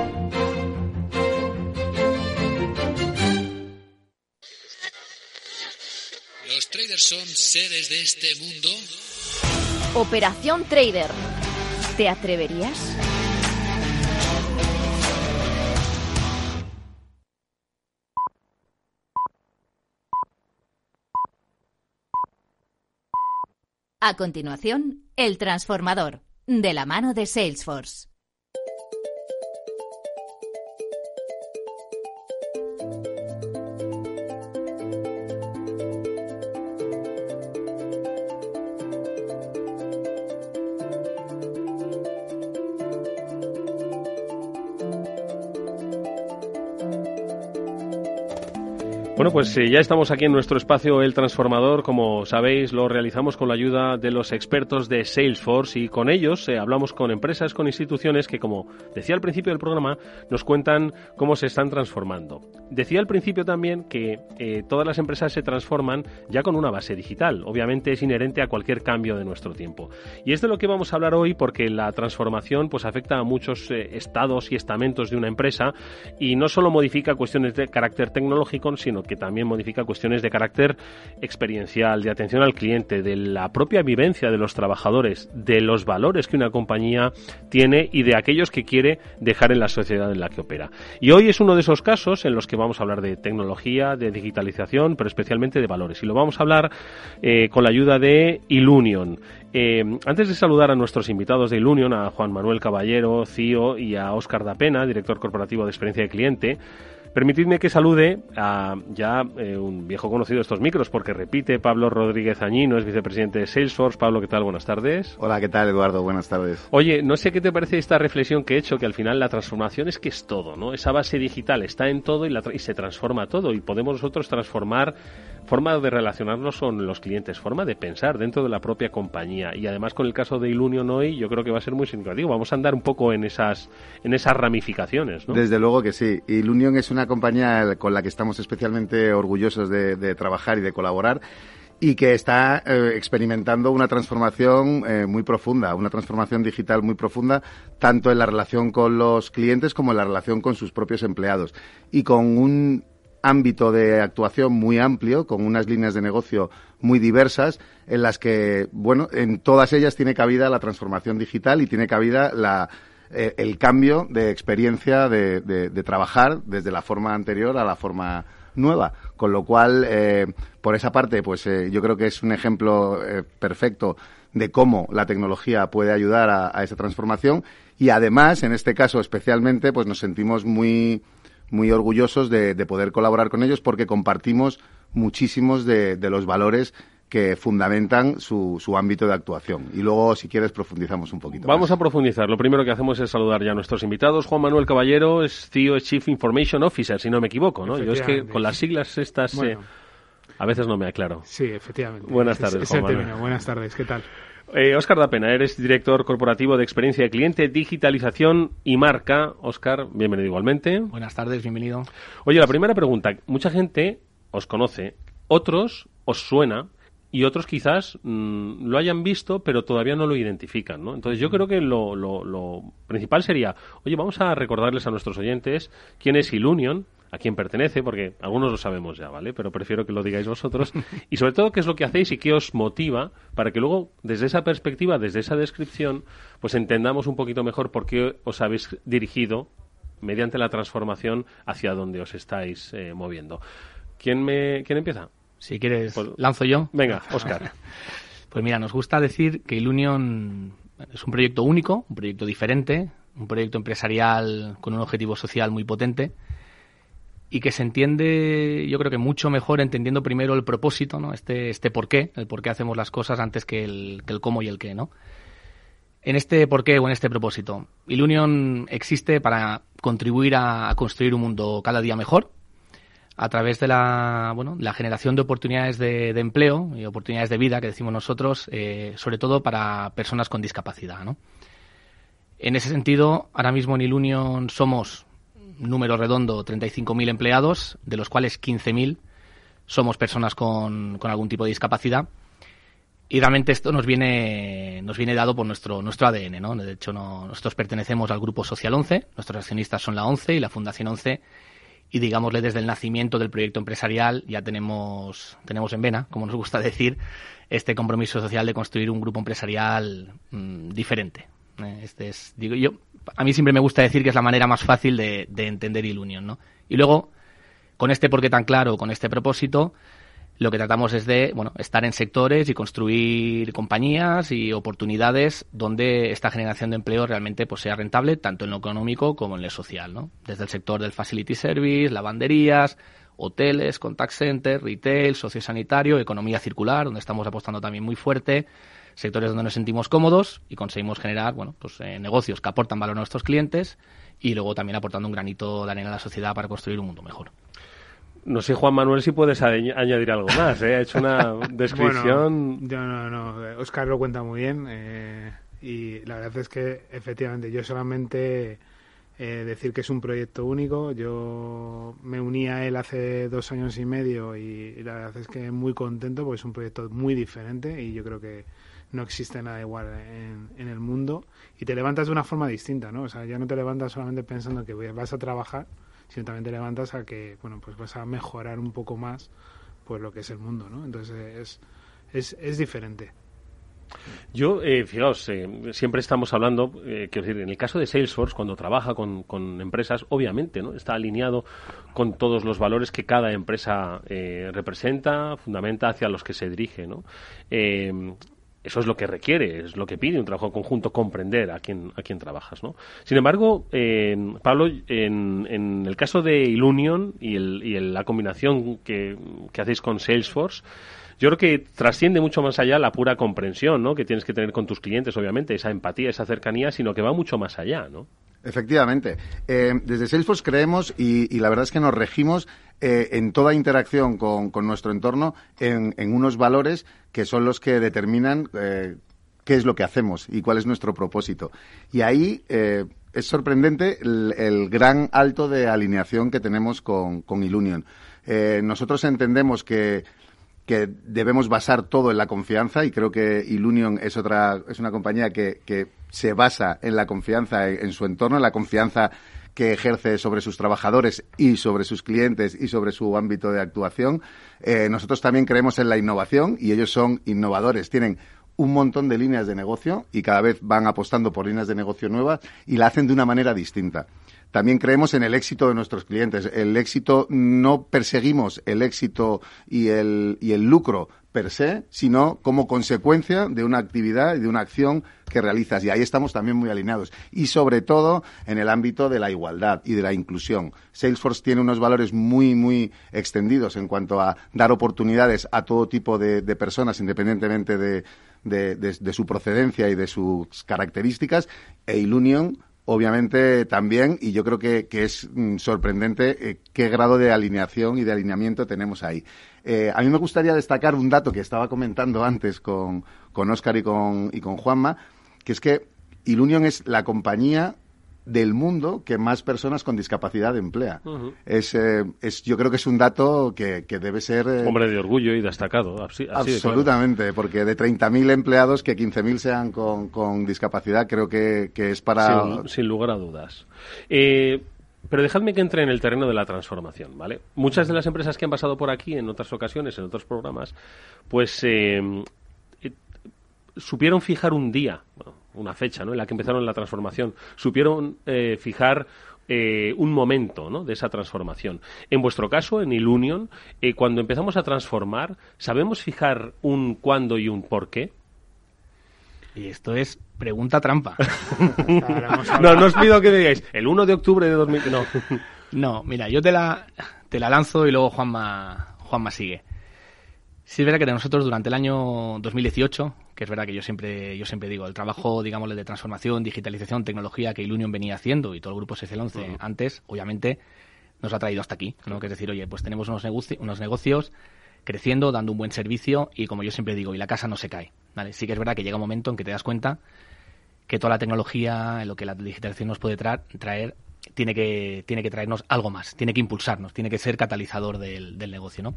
Son seres de este mundo? Operación Trader. ¿Te atreverías? A continuación, El Transformador, de la mano de Salesforce. Bueno, pues eh, ya estamos aquí en nuestro espacio El Transformador. Como sabéis, lo realizamos con la ayuda de los expertos de Salesforce y con ellos eh, hablamos con empresas, con instituciones que, como decía al principio del programa, nos cuentan cómo se están transformando. Decía al principio también que eh, todas las empresas se transforman ya con una base digital. Obviamente es inherente a cualquier cambio de nuestro tiempo. Y es de lo que vamos a hablar hoy porque la transformación pues afecta a muchos estados y estamentos de una empresa y no solo modifica cuestiones de carácter tecnológico, sino que que también modifica cuestiones de carácter experiencial, de atención al cliente, de la propia vivencia de los trabajadores, de los valores que una compañía tiene y de aquellos que quiere dejar en la sociedad en la que opera. Y hoy es uno de esos casos en los que vamos a hablar de tecnología, de digitalización, pero especialmente de valores. Y lo vamos a hablar eh, con la ayuda de Ilunion. Eh, antes de saludar a nuestros invitados de Ilunion, a Juan Manuel Caballero, CIO, y a Óscar Dapena, director corporativo de experiencia de cliente, Permitidme que salude a ya eh, un viejo conocido de estos micros, porque repite Pablo Rodríguez Añino, es vicepresidente de Salesforce. Pablo, ¿qué tal? Buenas tardes. Hola, ¿qué tal, Eduardo? Buenas tardes. Oye, no sé qué te parece esta reflexión que he hecho, que al final la transformación es que es todo, ¿no? Esa base digital está en todo y, y se transforma todo, y podemos nosotros transformar forma de relacionarnos con los clientes, forma de pensar dentro de la propia compañía. Y además con el caso de Ilunion hoy, yo creo que va a ser muy significativo. Vamos a andar un poco en esas, en esas ramificaciones, ¿no? Desde luego que sí. Ilunion es una compañía con la que estamos especialmente orgullosos de, trabajar y de colaborar y que está eh, experimentando una transformación eh, muy profunda, una transformación digital muy profunda, tanto en la relación con los clientes como en la relación con sus propios empleados. Y con un ámbito de actuación muy amplio, con unas líneas de negocio muy diversas, en las que, bueno, en todas ellas tiene cabida la transformación digital y tiene cabida la, eh, el cambio de experiencia de, de, trabajar desde la forma anterior a la forma nueva. Con lo cual, eh, por esa parte, pues eh, yo creo que es un ejemplo perfecto de cómo la tecnología puede ayudar a, a esa transformación y además, en este caso especialmente, pues nos sentimos muy muy orgullosos de, poder colaborar con ellos porque compartimos muchísimos de, los valores que fundamentan su, su, ámbito de actuación. Y luego, si quieres, profundizamos un poquito. Vamos a profundizar. Lo primero que hacemos es saludar ya a nuestros invitados. Juan Manuel Caballero es CEO, Chief Information Officer, si no me equivoco, ¿no? Yo es que con las siglas estas eh, a veces no me aclaro. Sí, efectivamente. Buenas tardes, Juan Manuel. Buenas tardes, ¿qué tal? Eh, Oscar Dapena, eres director corporativo de experiencia de cliente, digitalización y marca. Oscar, bienvenido igualmente. Buenas tardes, bienvenido. Oye, la primera pregunta. Mucha gente os conoce, otros os suena y otros quizás mm, lo hayan visto, pero todavía no lo identifican, ¿no? Entonces yo creo que lo, lo, lo, principal sería, oye, vamos a recordarles a nuestros oyentes quién es Ilunion, a quién pertenece, porque algunos lo sabemos ya, ¿vale? Pero prefiero que lo digáis vosotros. Y sobre todo, qué es lo que hacéis y qué os motiva para que luego, desde esa perspectiva, desde esa descripción, pues entendamos un poquito mejor por qué os habéis dirigido mediante la transformación hacia donde os estáis eh, moviendo. ¿Quién, me, ¿Quién empieza? Si quieres, pues lanzo yo. Venga, Oscar. pues mira, nos gusta decir que Ilunion es un proyecto único, un proyecto diferente, un proyecto empresarial con un objetivo social muy potente y que se entiende, yo creo que mucho mejor entendiendo primero el propósito, ¿no? Este, este por qué, el por qué hacemos las cosas antes que el, que el cómo y el qué, ¿no? En este por qué o en este propósito, Ilunion existe para contribuir a, construir un mundo cada día mejor a través de la, bueno, la generación de oportunidades de, empleo y oportunidades de vida que decimos nosotros, eh, sobre todo para personas con discapacidad, ¿no? En ese sentido, ahora mismo en Ilunion somos número redondo, 35.000 empleados, de los cuales 15.000 somos personas con, con, algún tipo de discapacidad. Y realmente esto nos viene, nos viene dado por nuestro, nuestro ADN, ¿no? De hecho, nosotros pertenecemos al grupo Social 11, nuestros accionistas son la 11 y la Fundación 11, y digámosle desde el nacimiento del proyecto empresarial ya tenemos, tenemos en vena, como nos gusta decir, este compromiso social de construir un grupo empresarial mm, diferente. Eh, este es, digo yo, a mí siempre me gusta decir que es la manera más fácil de, de entender Ilunion, ¿no? Y luego, con este porqué tan claro, con este propósito, lo que tratamos es de bueno, estar en sectores y construir compañías y oportunidades donde esta generación de empleo realmente pues, sea rentable, tanto en lo económico como en lo social. ¿no? Desde el sector del facility service, lavanderías, hoteles, contact center, retail, sociosanitario, economía circular, donde estamos apostando también muy fuerte, sectores donde nos sentimos cómodos y conseguimos generar bueno, pues, eh, negocios que aportan valor a nuestros clientes y luego también aportando un granito de arena a la sociedad para construir un mundo mejor. No sé, Juan Manuel, si puedes añadir algo más. ¿eh? Ha hecho una descripción. no, no, no. Oscar lo cuenta muy bien. Eh, y la verdad es que, efectivamente, yo solamente eh, decir que es un proyecto único. Yo me uní a él hace dos años y medio y, la verdad es que muy contento porque es un proyecto muy diferente y yo creo que no existe nada igual en, en, el mundo y te levantas de una forma distinta, ¿no? O sea, ya no te levantas solamente pensando que vas a trabajar, sino también te levantas a que, bueno, pues vas a mejorar un poco más pues lo que es el mundo, ¿no? Entonces es, es, es diferente. Yo, eh, fijaos, eh, siempre estamos hablando, eh, quiero decir, en el caso de Salesforce, cuando trabaja con, con, empresas, obviamente, ¿no? Está alineado con todos los valores que cada empresa eh, representa, fundamenta hacia los que se dirige, ¿no? Eso es lo que requiere, es lo que pide un trabajo conjunto, comprender a quién, a quién trabajas, ¿no? Sin embargo, eh, Pablo, en, en, el caso de Ilunion y, y la combinación que, que, hacéis con Salesforce, yo creo que trasciende mucho más allá la pura comprensión, ¿no? Que tienes que tener con tus clientes, obviamente, esa empatía, esa cercanía, sino que va mucho más allá, ¿no? Efectivamente. Eh, desde Salesforce creemos y, y, la verdad es que nos regimos eh, en toda interacción con, nuestro entorno en, unos valores que son los que determinan eh, qué es lo que hacemos y cuál es nuestro propósito. Y ahí eh, es sorprendente el, gran alto de alineación que tenemos con, con Ilunion. Eh, nosotros entendemos que debemos basar todo en la confianza y creo que Ilunion es otra es una compañía que se basa en la confianza en, su entorno, en la confianza que ejerce sobre sus trabajadores y sobre sus clientes y sobre su ámbito de actuación. Eh, nosotros también creemos en la innovación y ellos son innovadores. Tienen un montón de líneas de negocio y cada vez van apostando por líneas de negocio nuevas y la hacen de una manera distinta. También creemos en el éxito de nuestros clientes. El éxito, no perseguimos el éxito y el, y el lucro per se, sino como consecuencia de una actividad y de una acción que realizas. Y ahí estamos también muy alineados. Y sobre todo en el ámbito de la igualdad y de la inclusión. Salesforce tiene unos valores muy, muy extendidos en cuanto a dar oportunidades a todo tipo de, personas, independientemente de, su procedencia y de sus características. E Ilunion obviamente también, y yo creo que, que es mm, sorprendente eh, qué grado de alineación y de alineamiento tenemos ahí. Eh, a mí me gustaría destacar un dato que estaba comentando antes con, con Oscar y con, y con Juanma, que es que Ilunion es la compañía del mundo que más personas con discapacidad emplea. Uh -huh. es, eh, es, yo creo que es un dato que, que debe ser... Eh, Hombre de orgullo y destacado. Así, así absolutamente, de claro. porque de 30.000 empleados, que 15.000 sean con, con, discapacidad, creo que, que es para... Sin, sin lugar a dudas. Eh, pero dejadme que entre en el terreno de la transformación, ¿vale? Muchas de las empresas que han pasado por aquí en otras ocasiones, en otros programas, pues eh, supieron fijar un día, una fecha, ¿no? En la que empezaron la transformación, supieron eh, fijar eh, un momento ¿no? de esa transformación. En vuestro caso, en Ilunion, cuando empezamos a transformar, ¿sabemos fijar un cuándo y un por qué? Y esto es pregunta trampa. no, no os pido que me digáis el 1 de octubre de 2000. No, no mira, yo te la, te la lanzo y luego Juanma, Juanma sigue. Sí, es verdad que de nosotros durante el año 2018, que es verdad que yo siempre, yo siempre digo, el trabajo, digámosle, de transformación, digitalización, tecnología que Ilunion venía haciendo y todo el grupo SC11 uh -huh. antes, obviamente, nos ha traído hasta aquí, ¿no? Que es decir, oye, pues tenemos unos, negoci unos negocios creciendo, dando un buen servicio y como yo siempre digo, y la casa no se cae, ¿vale? Sí que es verdad que llega un momento en que te das cuenta que toda la tecnología, lo que la digitalización nos puede traer, traer tiene que, traernos algo más, tiene que impulsarnos, tiene que ser catalizador del, negocio,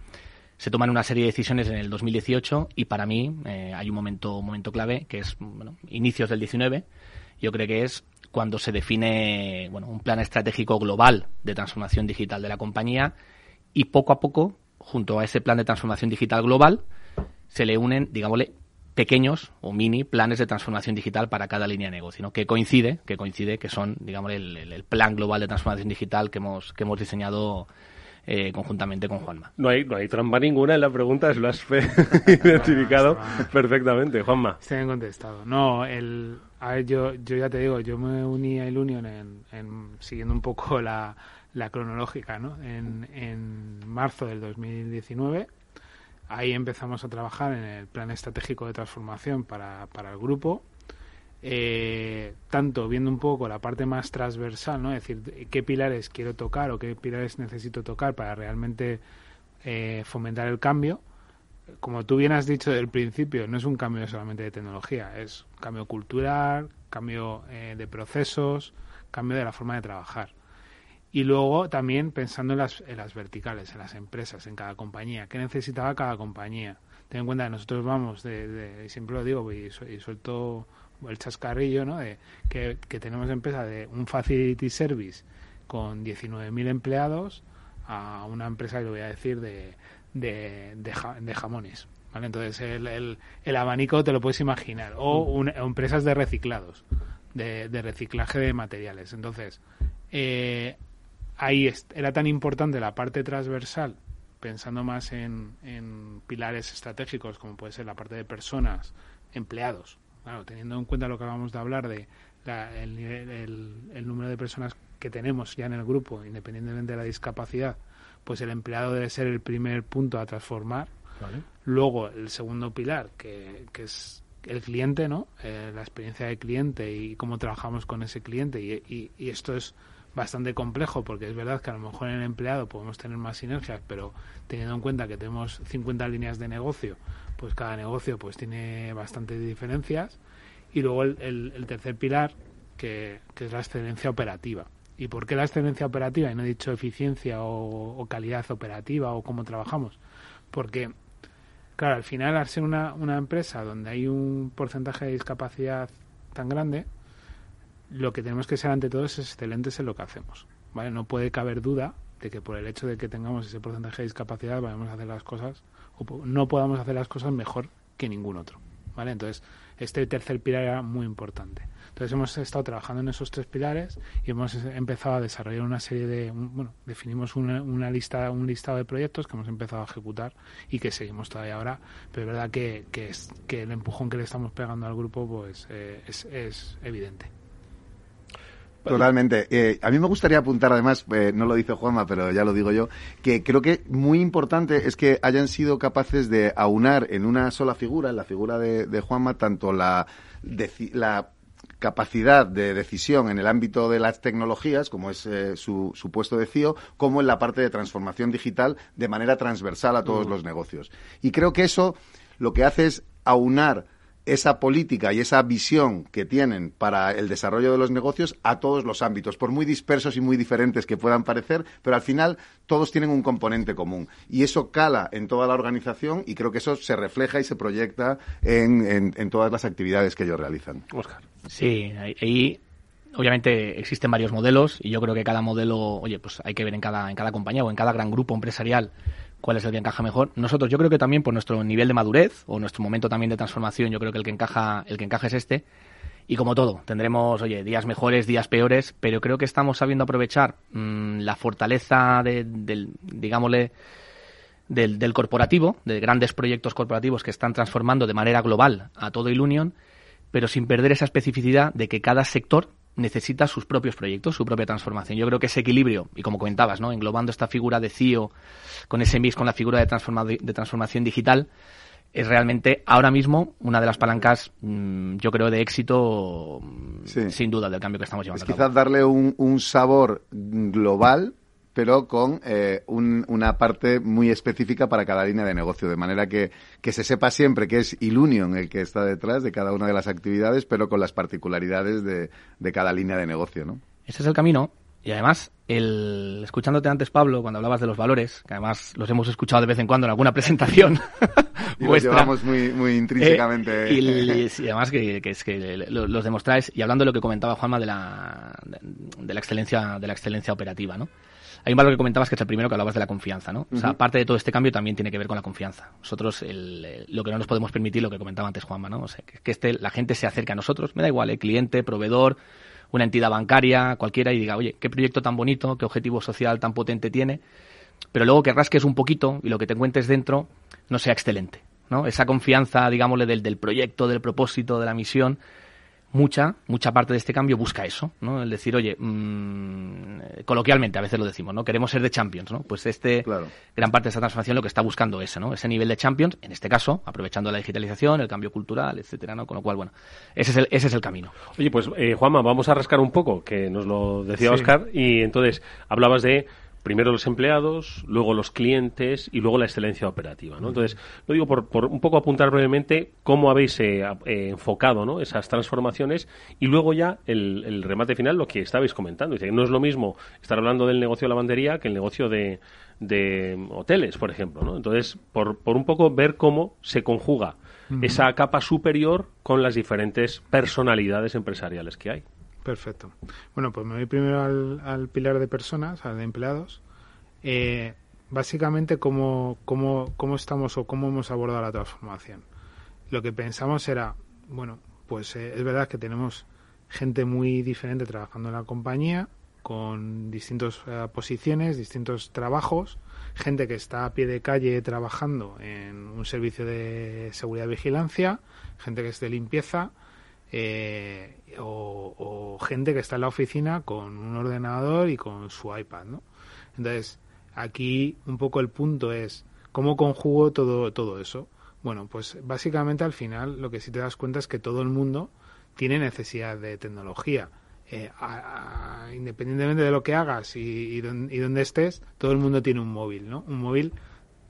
se toman una serie de decisiones en el 2018 y para mí eh, hay un momento, un momento clave que es bueno, inicios del 19. Yo creo que es cuando se define bueno, un plan estratégico global de transformación digital de la compañía y poco a poco, junto a ese plan de transformación digital global, se le unen, digámosle, pequeños o mini planes de transformación digital para cada línea de negocio, ¿no? que coincide, que coincide, que son, digamos, el, el, plan global de transformación digital que hemos, que hemos diseñado eh, conjuntamente con Juanma. No hay, no hay trampa ninguna en la pregunta, lo has identificado perfectamente, Juanma. Está bien contestado. No, el, a ver, yo, yo ya te digo, yo me uní a Ilunion en, en, siguiendo un poco la, la cronológica, ¿no? En, en marzo del 2019 ahí empezamos a trabajar en el plan estratégico de transformación para, para el grupo. Eh, tanto viendo un poco la parte más transversal, ¿no? Es decir, qué pilares quiero tocar o qué pilares necesito tocar para realmente eh, fomentar el cambio. Como tú bien has dicho del principio, no es un cambio solamente de tecnología, es cambio cultural, cambio eh, de procesos, cambio de la forma de trabajar. Y luego también pensando en las, en las verticales, en las empresas, en cada compañía. ¿Qué necesitaba cada compañía? Ten en cuenta que nosotros vamos, de, siempre lo digo y, suelto el chascarrillo, ¿no? De que, tenemos empresa de un facility service con 19.000 empleados a una empresa, que lo voy a decir, de, de, de, jamones. ¿vale? Entonces, el, el, el, abanico te lo puedes imaginar. O, empresas de reciclados, de, de reciclaje de materiales. Entonces, eh, ahí era tan importante la parte transversal, pensando más en, pilares estratégicos como puede ser la parte de personas, empleados. Claro, teniendo en cuenta lo que acabamos de hablar de el, número de personas que tenemos ya en el grupo, independientemente de la discapacidad, pues el empleado debe ser el primer punto a transformar. Luego, el segundo pilar, que, es el cliente, ¿no? Eh, la experiencia del cliente y cómo trabajamos con ese cliente. y esto es bastante complejo porque es verdad que a lo mejor en el empleado podemos tener más sinergias, pero teniendo en cuenta que tenemos 50 líneas de negocio, pues cada negocio pues tiene bastantes diferencias. Y luego el, tercer pilar, que, es la excelencia operativa. ¿Y por qué la excelencia operativa? Y no he dicho eficiencia o, calidad operativa o cómo trabajamos. Porque, claro, al final, al ser una, una empresa donde hay un porcentaje de discapacidad tan grande, lo que tenemos que ser ante todo es excelentes en lo que hacemos. ¿vale? No puede caber duda de que por el hecho de que tengamos ese porcentaje de discapacidad vayamos a hacer las cosas o no podamos hacer las cosas mejor que ningún otro. ¿vale? Entonces, este tercer pilar era muy importante. Entonces hemos estado trabajando en esos tres pilares y hemos empezado a desarrollar una serie de, bueno, definimos una, una, lista, un listado de proyectos que hemos empezado a ejecutar y que seguimos todavía ahora, pero es verdad que, que, es, que el empujón que le estamos pegando al grupo pues eh, es, es evidente. Totalmente. Eh, a mí me gustaría apuntar, además, eh, no lo dice Juanma, pero ya lo digo yo, que creo que muy importante es que hayan sido capaces de aunar en una sola figura, en la figura de, Juanma, tanto la, la capacidad de decisión en el ámbito de las tecnologías, como es eh, su, su, puesto de CIO, como en la parte de transformación digital de manera transversal a todos mm. los negocios. Y creo que eso lo que hace es aunar esa política y esa visión que tienen para el desarrollo de los negocios a todos los ámbitos, por muy dispersos y muy diferentes que puedan parecer, pero al final todos tienen un componente común. Y eso cala en toda la organización y creo que eso se refleja y se proyecta en, en, todas las actividades que ellos realizan. Sí, ahí obviamente existen varios modelos y yo creo que cada modelo, oye, pues hay que ver en cada, en cada compañía o en cada gran grupo empresarial cuál es el que encaja mejor. Nosotros, yo creo que también por nuestro nivel de madurez o nuestro momento también de transformación, yo creo que el que encaja, el que encaja es este. Y como todo, tendremos, oye, días mejores, días peores, pero creo que estamos sabiendo aprovechar mm, la fortaleza del, digámosle, del, del, corporativo, de grandes proyectos corporativos que están transformando de manera global a todo el Union, pero sin perder esa especificidad de que cada sector necesita sus propios proyectos, su propia transformación. Yo creo que ese equilibrio, y como comentabas, ¿no? englobando esta figura de CEO con ese mix con la figura de, de transformación digital, es realmente ahora mismo una de las palancas, mm, yo creo, de éxito, sin duda, del cambio que estamos llevando. Es quizás darle un, un sabor global pero con eh, una parte muy específica para cada línea de negocio, de manera que, que se sepa siempre que es Ilunion el que está detrás de cada una de las actividades, pero con las particularidades de, de cada línea de negocio, ¿no? Ese es el camino Y además, el, escuchándote antes, Pablo, cuando hablabas de los valores, que además los hemos escuchado de vez en cuando en alguna presentación. y los llevamos muy, muy intrínsecamente. Eh, y, además que, es que los demostráis, y hablando de lo que comentaba Juanma de la, de, la excelencia, de la excelencia operativa, ¿no? Hay un valor que comentabas que es el primero que hablabas de la confianza, ¿no? O sea, parte de todo este cambio también tiene que ver con la confianza. Nosotros, el, lo que no nos podemos permitir, lo que comentaba antes Juanma, ¿no? O sea, que, que este, la gente se acerque a nosotros, me da igual, el cliente, proveedor, una entidad bancaria, cualquiera, y diga, oye, qué proyecto tan bonito, qué objetivo social tan potente tiene, pero luego que rasques un poquito y lo que te encuentres dentro no sea excelente. ¿no? Esa confianza, digámosle, del, del proyecto, del propósito, de la misión, mucha, mucha parte de este cambio busca eso, ¿no? El decir, oye, mmm, coloquialmente a veces lo decimos, ¿no? Queremos ser de Champions, ¿no? Pues este, gran parte de esta transformación lo que está buscando ese, ¿no? Ese nivel de Champions, en este caso, aprovechando la digitalización, el cambio cultural, etcétera, ¿no? Con lo cual, bueno, ese es el, ese es el camino. Oye, pues, eh, Juanma, vamos a rascar un poco, que nos lo decía Oscar, y entonces hablabas de primero los empleados, luego los clientes y luego la excelencia operativa. ¿no? Entonces, lo digo por, por un poco apuntar brevemente cómo habéis eh, eh, enfocado ¿no? esas transformaciones y luego ya el, remate final, lo que estabais comentando. Dice, no es lo mismo estar hablando del negocio de lavandería que el negocio de, de hoteles, por ejemplo. ¿no? Entonces, por, por un poco ver cómo se conjuga esa capa superior con las diferentes personalidades empresariales que hay. Perfecto. Bueno, pues me voy primero al, pilar de personas, al de empleados. Eh, básicamente, ¿cómo, cómo, cómo estamos o cómo hemos abordado la transformación? Lo que pensamos era, bueno, pues eh, es verdad que tenemos gente muy diferente trabajando en la compañía, con distintas eh, posiciones, distintos trabajos, gente que está a pie de calle trabajando en un servicio de seguridad y vigilancia, gente que es de limpieza, eh, o, gente que está en la oficina con un ordenador y con su iPad, ¿no? Entonces, aquí un poco el punto es cómo conjugo todo, todo eso. Bueno, pues básicamente al final lo que sí te das cuenta es que todo el mundo tiene necesidad de tecnología. Eh, independientemente de lo que hagas y, y, y, donde estés, todo el mundo tiene un móvil, ¿no? Un móvil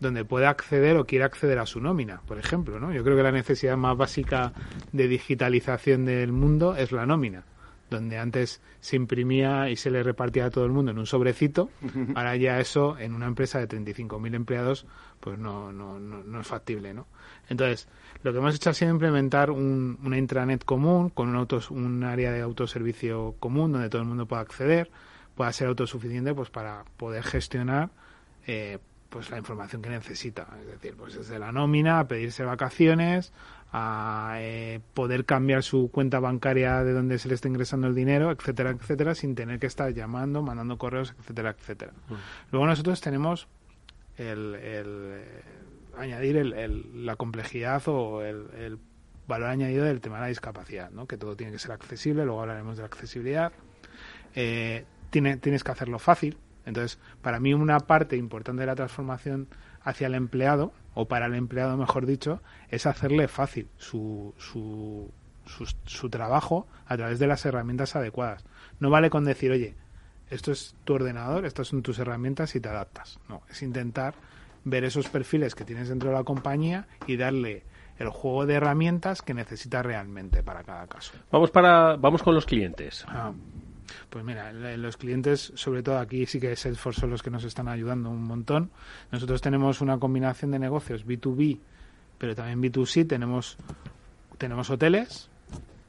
donde pueda acceder o quiera acceder a su nómina, por ejemplo, ¿no? Yo creo que la necesidad más básica de digitalización del mundo es la nómina, donde antes se imprimía y se le repartía a todo el mundo en un sobrecito, ahora ya eso en una empresa de 35.000 empleados pues no, no, no, es factible, ¿no? Entonces, lo que hemos hecho ha sido implementar un, una intranet común con un, autos, un área de autoservicio común donde todo el mundo pueda acceder, pueda ser autosuficiente pues para poder gestionar eh, pues la información que necesita. Es decir, pues desde la nómina, a pedirse vacaciones, a eh, poder cambiar su cuenta bancaria de donde se le está ingresando el dinero, etcétera, etcétera, sin tener que estar llamando, mandando correos, etcétera, etcétera. Luego nosotros tenemos el, eh, añadir el, la complejidad o el, valor añadido del tema de la discapacidad, ¿no? que todo tiene que ser accesible, luego hablaremos de la accesibilidad. Eh, tiene, tienes que hacerlo fácil, entonces, para mí una parte importante de la transformación hacia el empleado, o para el empleado, mejor dicho, es hacerle fácil su, su, su, trabajo a través de las herramientas adecuadas. No vale con decir, oye, esto es tu ordenador, estas son tus herramientas y te adaptas. No, es intentar ver esos perfiles que tienes dentro de la compañía y darle el juego de herramientas que necesita realmente para cada caso. Vamos para vamos con los clientes. Ah. Pues mira, los clientes, sobre todo aquí sí que Salesforce son los que nos están ayudando un montón. Nosotros tenemos una combinación de negocios B2B, pero también B2C. Tenemos, tenemos hoteles,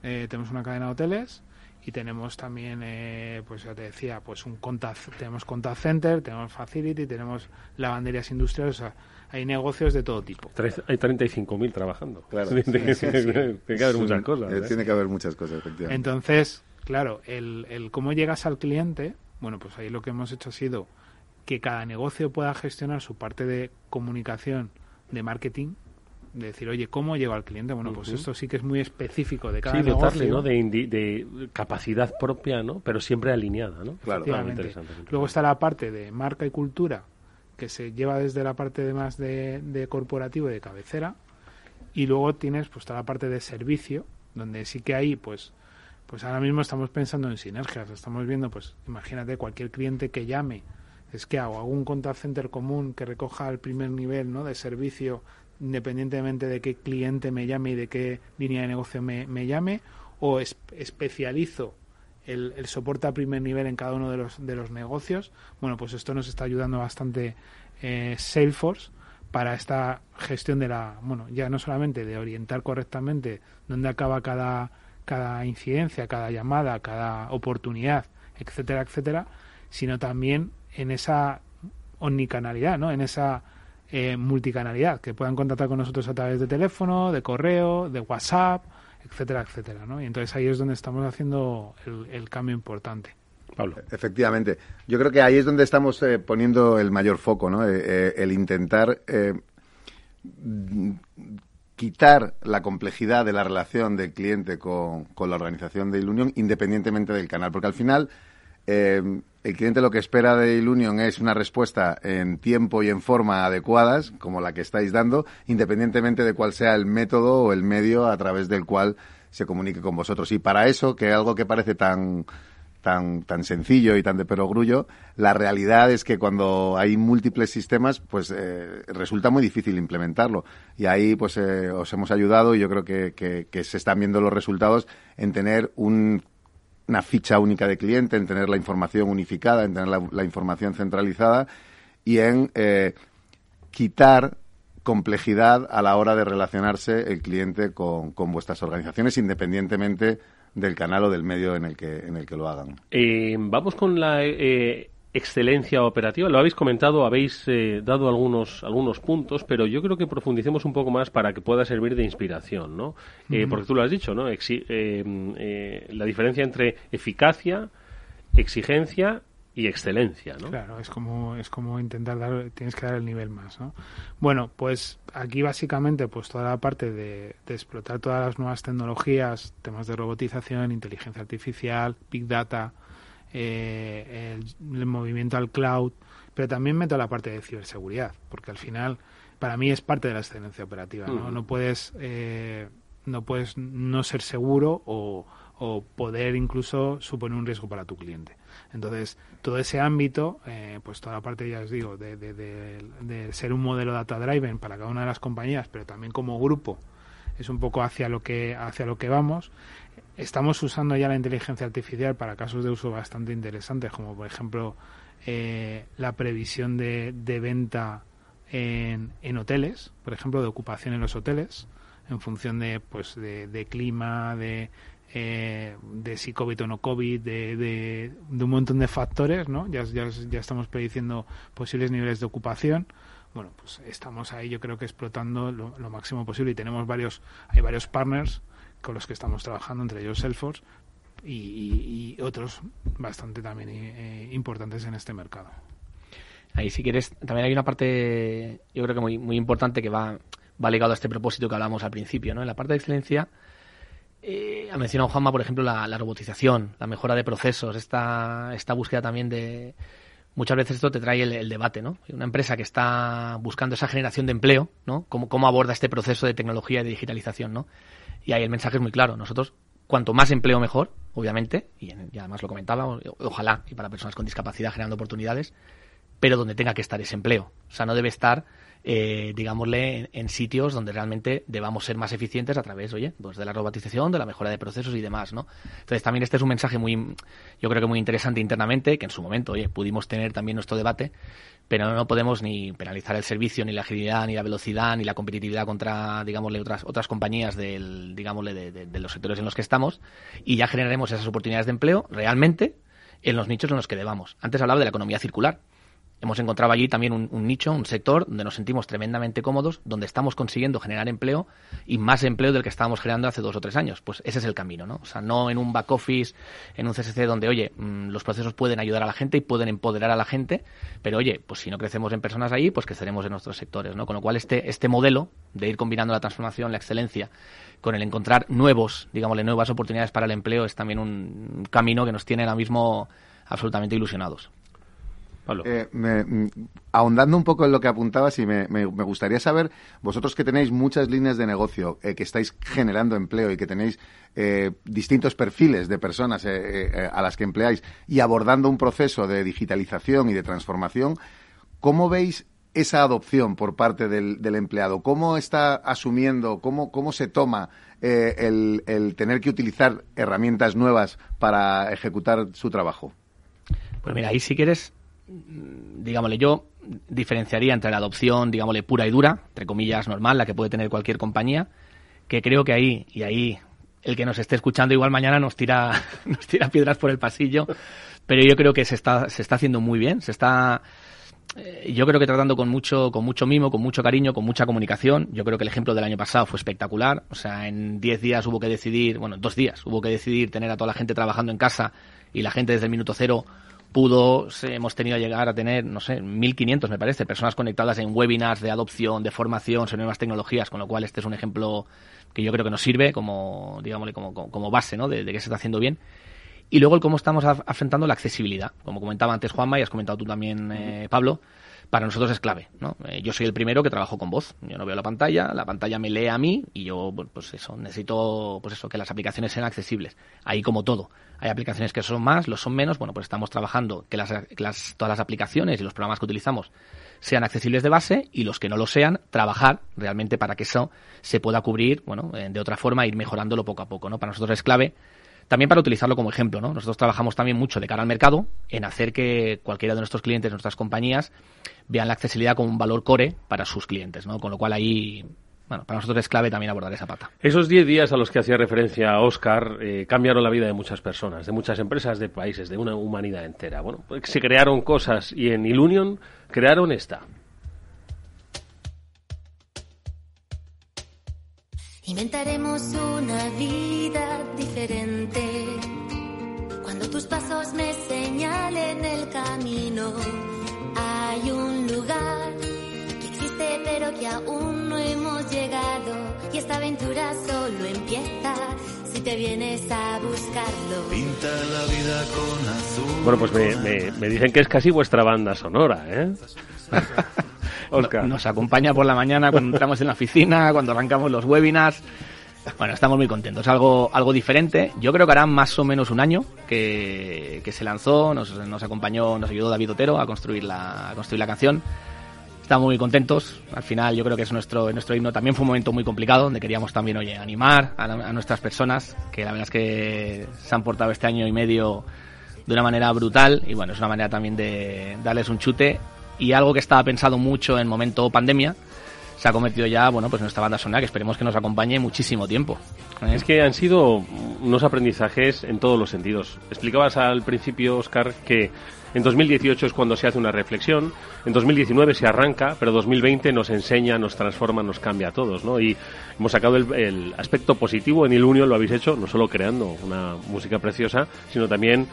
eh, tenemos una cadena de hoteles y tenemos también, eh, pues ya te decía, pues un contact, tenemos contact center, tenemos facility, tenemos lavanderías industriales, o sea, hay negocios de todo tipo. Hay 35.000 trabajando. Claro. tiene, que haber muchas cosas. ¿eh? Tiene que haber muchas cosas, efectivamente. Entonces, Claro, el, el cómo llegas al cliente, bueno, pues ahí lo que hemos hecho ha sido que cada negocio pueda gestionar su parte de comunicación, de marketing, de decir, oye, ¿cómo llego al cliente? Bueno, pues esto sí que es muy específico de cada sí, negocio. ¿no? De, de, capacidad propia, ¿no? Pero siempre alineada, ¿no? Claro, Luego está la parte de marca y cultura, que se lleva desde la parte de más de, de corporativo y de cabecera. Y luego tienes pues toda la parte de servicio, donde sí que hay, pues, pues ahora mismo estamos pensando en sinergias. Estamos viendo, pues imagínate cualquier cliente que llame, es que hago, un contact center común que recoja el primer nivel ¿no? de servicio independientemente de qué cliente me llame y de qué línea de negocio me, llame, o especializo el, soporte a primer nivel en cada uno de los, de los negocios. Bueno, pues esto nos está ayudando bastante eh, Salesforce para esta gestión de la, bueno, ya no solamente de orientar correctamente dónde acaba cada, cada incidencia, cada llamada, cada oportunidad, etcétera, etcétera, sino también en esa omnicanalidad, ¿no? En esa eh, multicanalidad, que puedan contactar con nosotros a través de teléfono, de correo, de WhatsApp, etcétera, etcétera, ¿no? Y entonces ahí es donde estamos haciendo el, cambio importante. Pablo. Efectivamente. Yo creo que ahí es donde estamos eh, poniendo el mayor foco, ¿no? Eh, el intentar quitar la complejidad de la relación del cliente con, con la organización de Ilunion independientemente del canal, porque al final eh, el cliente lo que espera de Ilunion es una respuesta en tiempo y en forma adecuadas, como la que estáis dando, independientemente de cuál sea el método o el medio a través del cual se comunique con vosotros. Y para eso, que algo que parece tan tan, tan sencillo y tan de perogrullo, la realidad es que cuando hay múltiples sistemas, pues eh, resulta muy difícil implementarlo. Y ahí pues eh, os hemos ayudado y yo creo que, se están viendo los resultados en tener un una ficha única de cliente, en tener la información unificada, en tener la, información centralizada y en eh, quitar complejidad a la hora de relacionarse el cliente con, con, vuestras organizaciones, independientemente del canal o del medio en el que, en el que lo hagan. Eh, vamos con la eh, excelencia operativa. Lo habéis comentado, habéis eh, dado algunos, algunos puntos, pero yo creo que profundicemos un poco más para que pueda servir de inspiración, ¿no? Eh, porque tú lo has dicho, ¿no? Eh, la diferencia entre eficacia, exigencia y excelencia, ¿no? Claro, es como es como intentar dar, tienes que dar el nivel más, ¿no? Bueno, pues aquí básicamente pues toda la parte de, de explotar todas las nuevas tecnologías, temas de robotización, inteligencia artificial, big data, eh, el, movimiento al cloud, pero también meto la parte de ciberseguridad, porque al final para mí es parte de la excelencia operativa. No, no puedes eh, no puedes no ser seguro o, poder incluso suponer un riesgo para tu cliente. Entonces, todo ese ámbito, eh, pues toda la parte, ya os digo, de, de, de, ser un modelo data driven para cada una de las compañías, pero también como grupo, es un poco hacia lo que hacia lo que vamos. Estamos usando ya la inteligencia artificial para casos de uso bastante interesantes, como por ejemplo eh, la previsión de, venta en, en, hoteles, por ejemplo, de ocupación en los hoteles, en función de, pues, de, clima, de, eh, de si COVID o no COVID, de, de, un montón de factores, ¿no? Ya, ya, ya estamos prediciendo posibles niveles de ocupación bueno, pues estamos ahí yo creo que explotando lo, lo, máximo posible y tenemos varios, hay varios partners con los que estamos trabajando, entre ellos Salesforce y, otros bastante también eh, importantes en este mercado. Ahí si quieres, también hay una parte, yo creo que muy, muy importante que va, va ligado a este propósito que hablamos al principio, ¿no? En la parte de excelencia, eh, ha mencionado Juanma, por ejemplo, la, robotización, la mejora de procesos, esta, esta búsqueda también de... Muchas veces esto te trae el, debate, ¿no? Una empresa que está buscando esa generación de empleo, ¿no? ¿Cómo, cómo aborda este proceso de tecnología y de digitalización, ¿no? Y ahí el mensaje es muy claro. Nosotros, cuanto más empleo mejor, obviamente, y, además lo comentaba, ojalá, y para personas con discapacidad generando oportunidades, pero donde tenga que estar ese empleo. O sea, no debe estar eh, digámosle, en, sitios donde realmente debamos ser más eficientes a través, oye, pues de la robotización, de la mejora de procesos y demás, ¿no? Entonces también este es un mensaje muy, yo creo que muy interesante internamente, que en su momento, oye, pudimos tener también nuestro debate, pero no podemos ni penalizar el servicio, ni la agilidad, ni la velocidad, ni la competitividad contra, digámosle, otras, otras compañías del, digámosle, de, de los sectores en los que estamos, y ya generaremos esas oportunidades de empleo realmente en los nichos en los que debamos. Antes hablaba de la economía circular hemos encontrado allí también un, nicho, un sector donde nos sentimos tremendamente cómodos, donde estamos consiguiendo generar empleo y más empleo del que estábamos generando hace dos o tres años. Pues ese es el camino, ¿no? O sea, no en un back office, en un CSC donde, oye, mm, los procesos pueden ayudar a la gente y pueden empoderar a la gente, pero oye, pues si no crecemos en personas ahí, pues creceremos en nuestros sectores, ¿no? Con lo cual este, este modelo de ir combinando la transformación, la excelencia, con el encontrar nuevos, digámosle, nuevas oportunidades para el empleo es también un camino que nos tiene ahora mismo absolutamente ilusionados. Eh, mm, ahondando un poco en lo que apuntabas y me, gustaría saber, vosotros que tenéis muchas líneas de negocio, eh, que estáis generando empleo y que tenéis eh, distintos perfiles de personas a las que empleáis y abordando un proceso de digitalización y de transformación, ¿cómo veis esa adopción por parte del, del empleado? ¿Cómo está asumiendo, cómo, cómo se toma el, el tener que utilizar herramientas nuevas para ejecutar su trabajo? Pues mira, ahí si quieres, digámosle, yo diferenciaría entre la adopción, digámosle, pura y dura, entre comillas, normal, la que puede tener cualquier compañía, que creo que ahí, y ahí el que nos esté escuchando igual mañana nos tira, nos tira piedras por el pasillo, pero yo creo que se está, se está haciendo muy bien, se está, eh, yo creo que tratando con mucho, con mucho mimo, con mucho cariño, con mucha comunicación. Yo creo que el ejemplo del año pasado fue espectacular. O sea, en 10 días hubo que decidir, bueno, en dos días hubo que decidir tener a toda la gente trabajando en casa y la gente desde el minuto cero pudo, hemos tenido a llegar a tener, no sé, 1.500 me parece, personas conectadas en webinars de adopción, de formación sobre nuevas tecnologías, con lo cual este es un ejemplo que yo creo que nos sirve como, digámosle, como, como, base, ¿no? De, de, que se está haciendo bien. Y luego el cómo estamos afrontando la accesibilidad. Como comentaba antes Juanma y has comentado tú también, eh, Pablo, para nosotros es clave. ¿no? Eh, yo soy el primero que trabajo con voz. Yo no veo la pantalla, la pantalla me lee a mí y yo, pues eso, necesito pues eso, que las aplicaciones sean accesibles. Ahí como todo. Hay aplicaciones que son más, los son menos. Bueno, pues estamos trabajando que las, todas las aplicaciones y los programas que utilizamos sean accesibles de base y los que no lo sean, trabajar realmente para que eso se pueda cubrir, bueno, eh, de otra forma, ir mejorándolo poco a poco, ¿no? Para nosotros es clave también para utilizarlo como ejemplo, ¿no? Nosotros trabajamos también mucho de cara al mercado en hacer que cualquiera de nuestros clientes, nuestras compañías, vean la accesibilidad como un valor core para sus clientes, ¿no? Con lo cual ahí bueno, para nosotros es clave también abordar esa pata. Esos 10 días a los que hacía referencia Oscar eh, cambiaron la vida de muchas personas, de muchas empresas, de países, de una humanidad entera. Bueno, pues se crearon cosas y en Ilunion crearon esta. Inventaremos una vida diferente. Cuando tus pasos me señalen el camino, hay un lugar que pero que aún no hemos llegado. Y esta aventura solo empieza si te vienes a buscarlo. Pinta la vida con azul. Bueno, pues me, me, me dicen que es casi vuestra banda sonora, ¿eh? Nos acompaña por la mañana cuando entramos en la oficina, cuando arrancamos los webinars. Bueno, estamos muy contentos. Algo, algo diferente. Yo creo que hará más o menos un año que, se lanzó, nos, nos, acompañó, nos ayudó David Otero a construir la, a construir la canción. Estamos muy contentos. Al final yo creo que es nuestro, nuestro himno. También fue un momento muy complicado donde queríamos también, oye, animar a, a nuestras personas, que la verdad es que se han portado este año y medio de una manera brutal y bueno, es una manera también de darles un chute y algo que estaba pensado mucho en momento pandemia se ha convertido ya, bueno, pues nuestra banda sonora que esperemos que nos acompañe muchísimo tiempo. ¿Eh? Es que han sido unos aprendizajes en todos los sentidos. Explicabas al principio, Oscar, que en 2018 es cuando se hace una reflexión, en 2019 se arranca, pero 2020 nos enseña, nos transforma, nos cambia a todos, ¿no? Y hemos sacado el, aspecto positivo en el Union, lo habéis hecho, no solo creando una música preciosa, sino también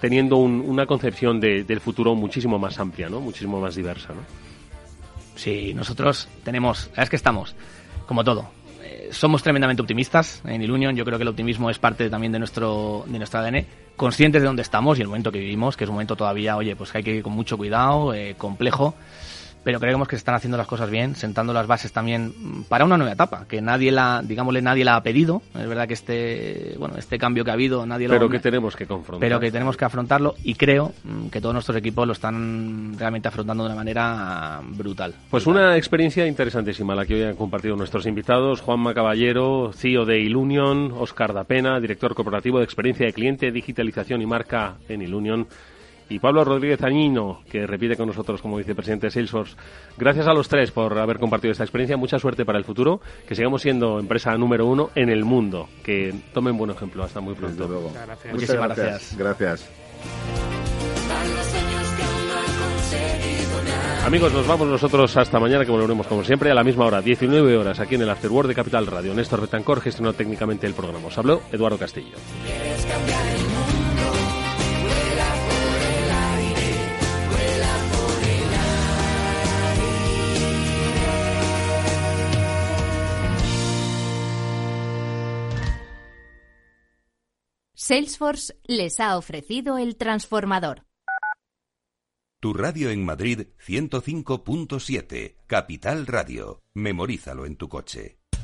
teniendo una concepción del futuro muchísimo más amplia, ¿no? Muchísimo más diversa, ¿no? Sí, nosotros tenemos, es que estamos, como todo, eh, somos tremendamente optimistas en Ilunion. Yo creo que el optimismo es parte también de nuestro, de nuestro ADN. Conscientes de dónde estamos y el momento que vivimos, que es un momento todavía, oye, pues que hay que ir con mucho cuidado, eh, complejo pero creemos que se están haciendo las cosas bien, sentando las bases también para una nueva etapa, que nadie la, digámosle, nadie la ha pedido. Es verdad que este, bueno, este cambio que ha habido, nadie pero lo... Pero que tenemos que confrontar. Pero que tenemos que afrontarlo y creo mm, que todos nuestros equipos lo están realmente afrontando de una manera brutal. Pues una experiencia interesantísima la que hoy han compartido nuestros invitados, Juanma Caballero, CEO de Ilunion, Oscar Dapena, director corporativo de experiencia de cliente, digitalización y marca en Ilunion y Pablo Rodríguez Añino, que repite con nosotros como vicepresidente de Salesforce. Gracias a los tres por haber compartido esta experiencia. Mucha suerte para el futuro. Que sigamos siendo empresa número uno en el mundo. Que tomen buen ejemplo. Hasta muy pronto. Muchísimas gracias. gracias. Amigos, nos vamos nosotros hasta mañana que volveremos como siempre a la misma hora, 19 horas, aquí en el Afterword de Capital Radio. Néstor Betancor gestionó técnicamente el programa. Os habló Eduardo Castillo. Salesforce les ha ofrecido el transformador. Tu radio en Madrid 105.7, Capital Radio. Memorízalo en tu coche.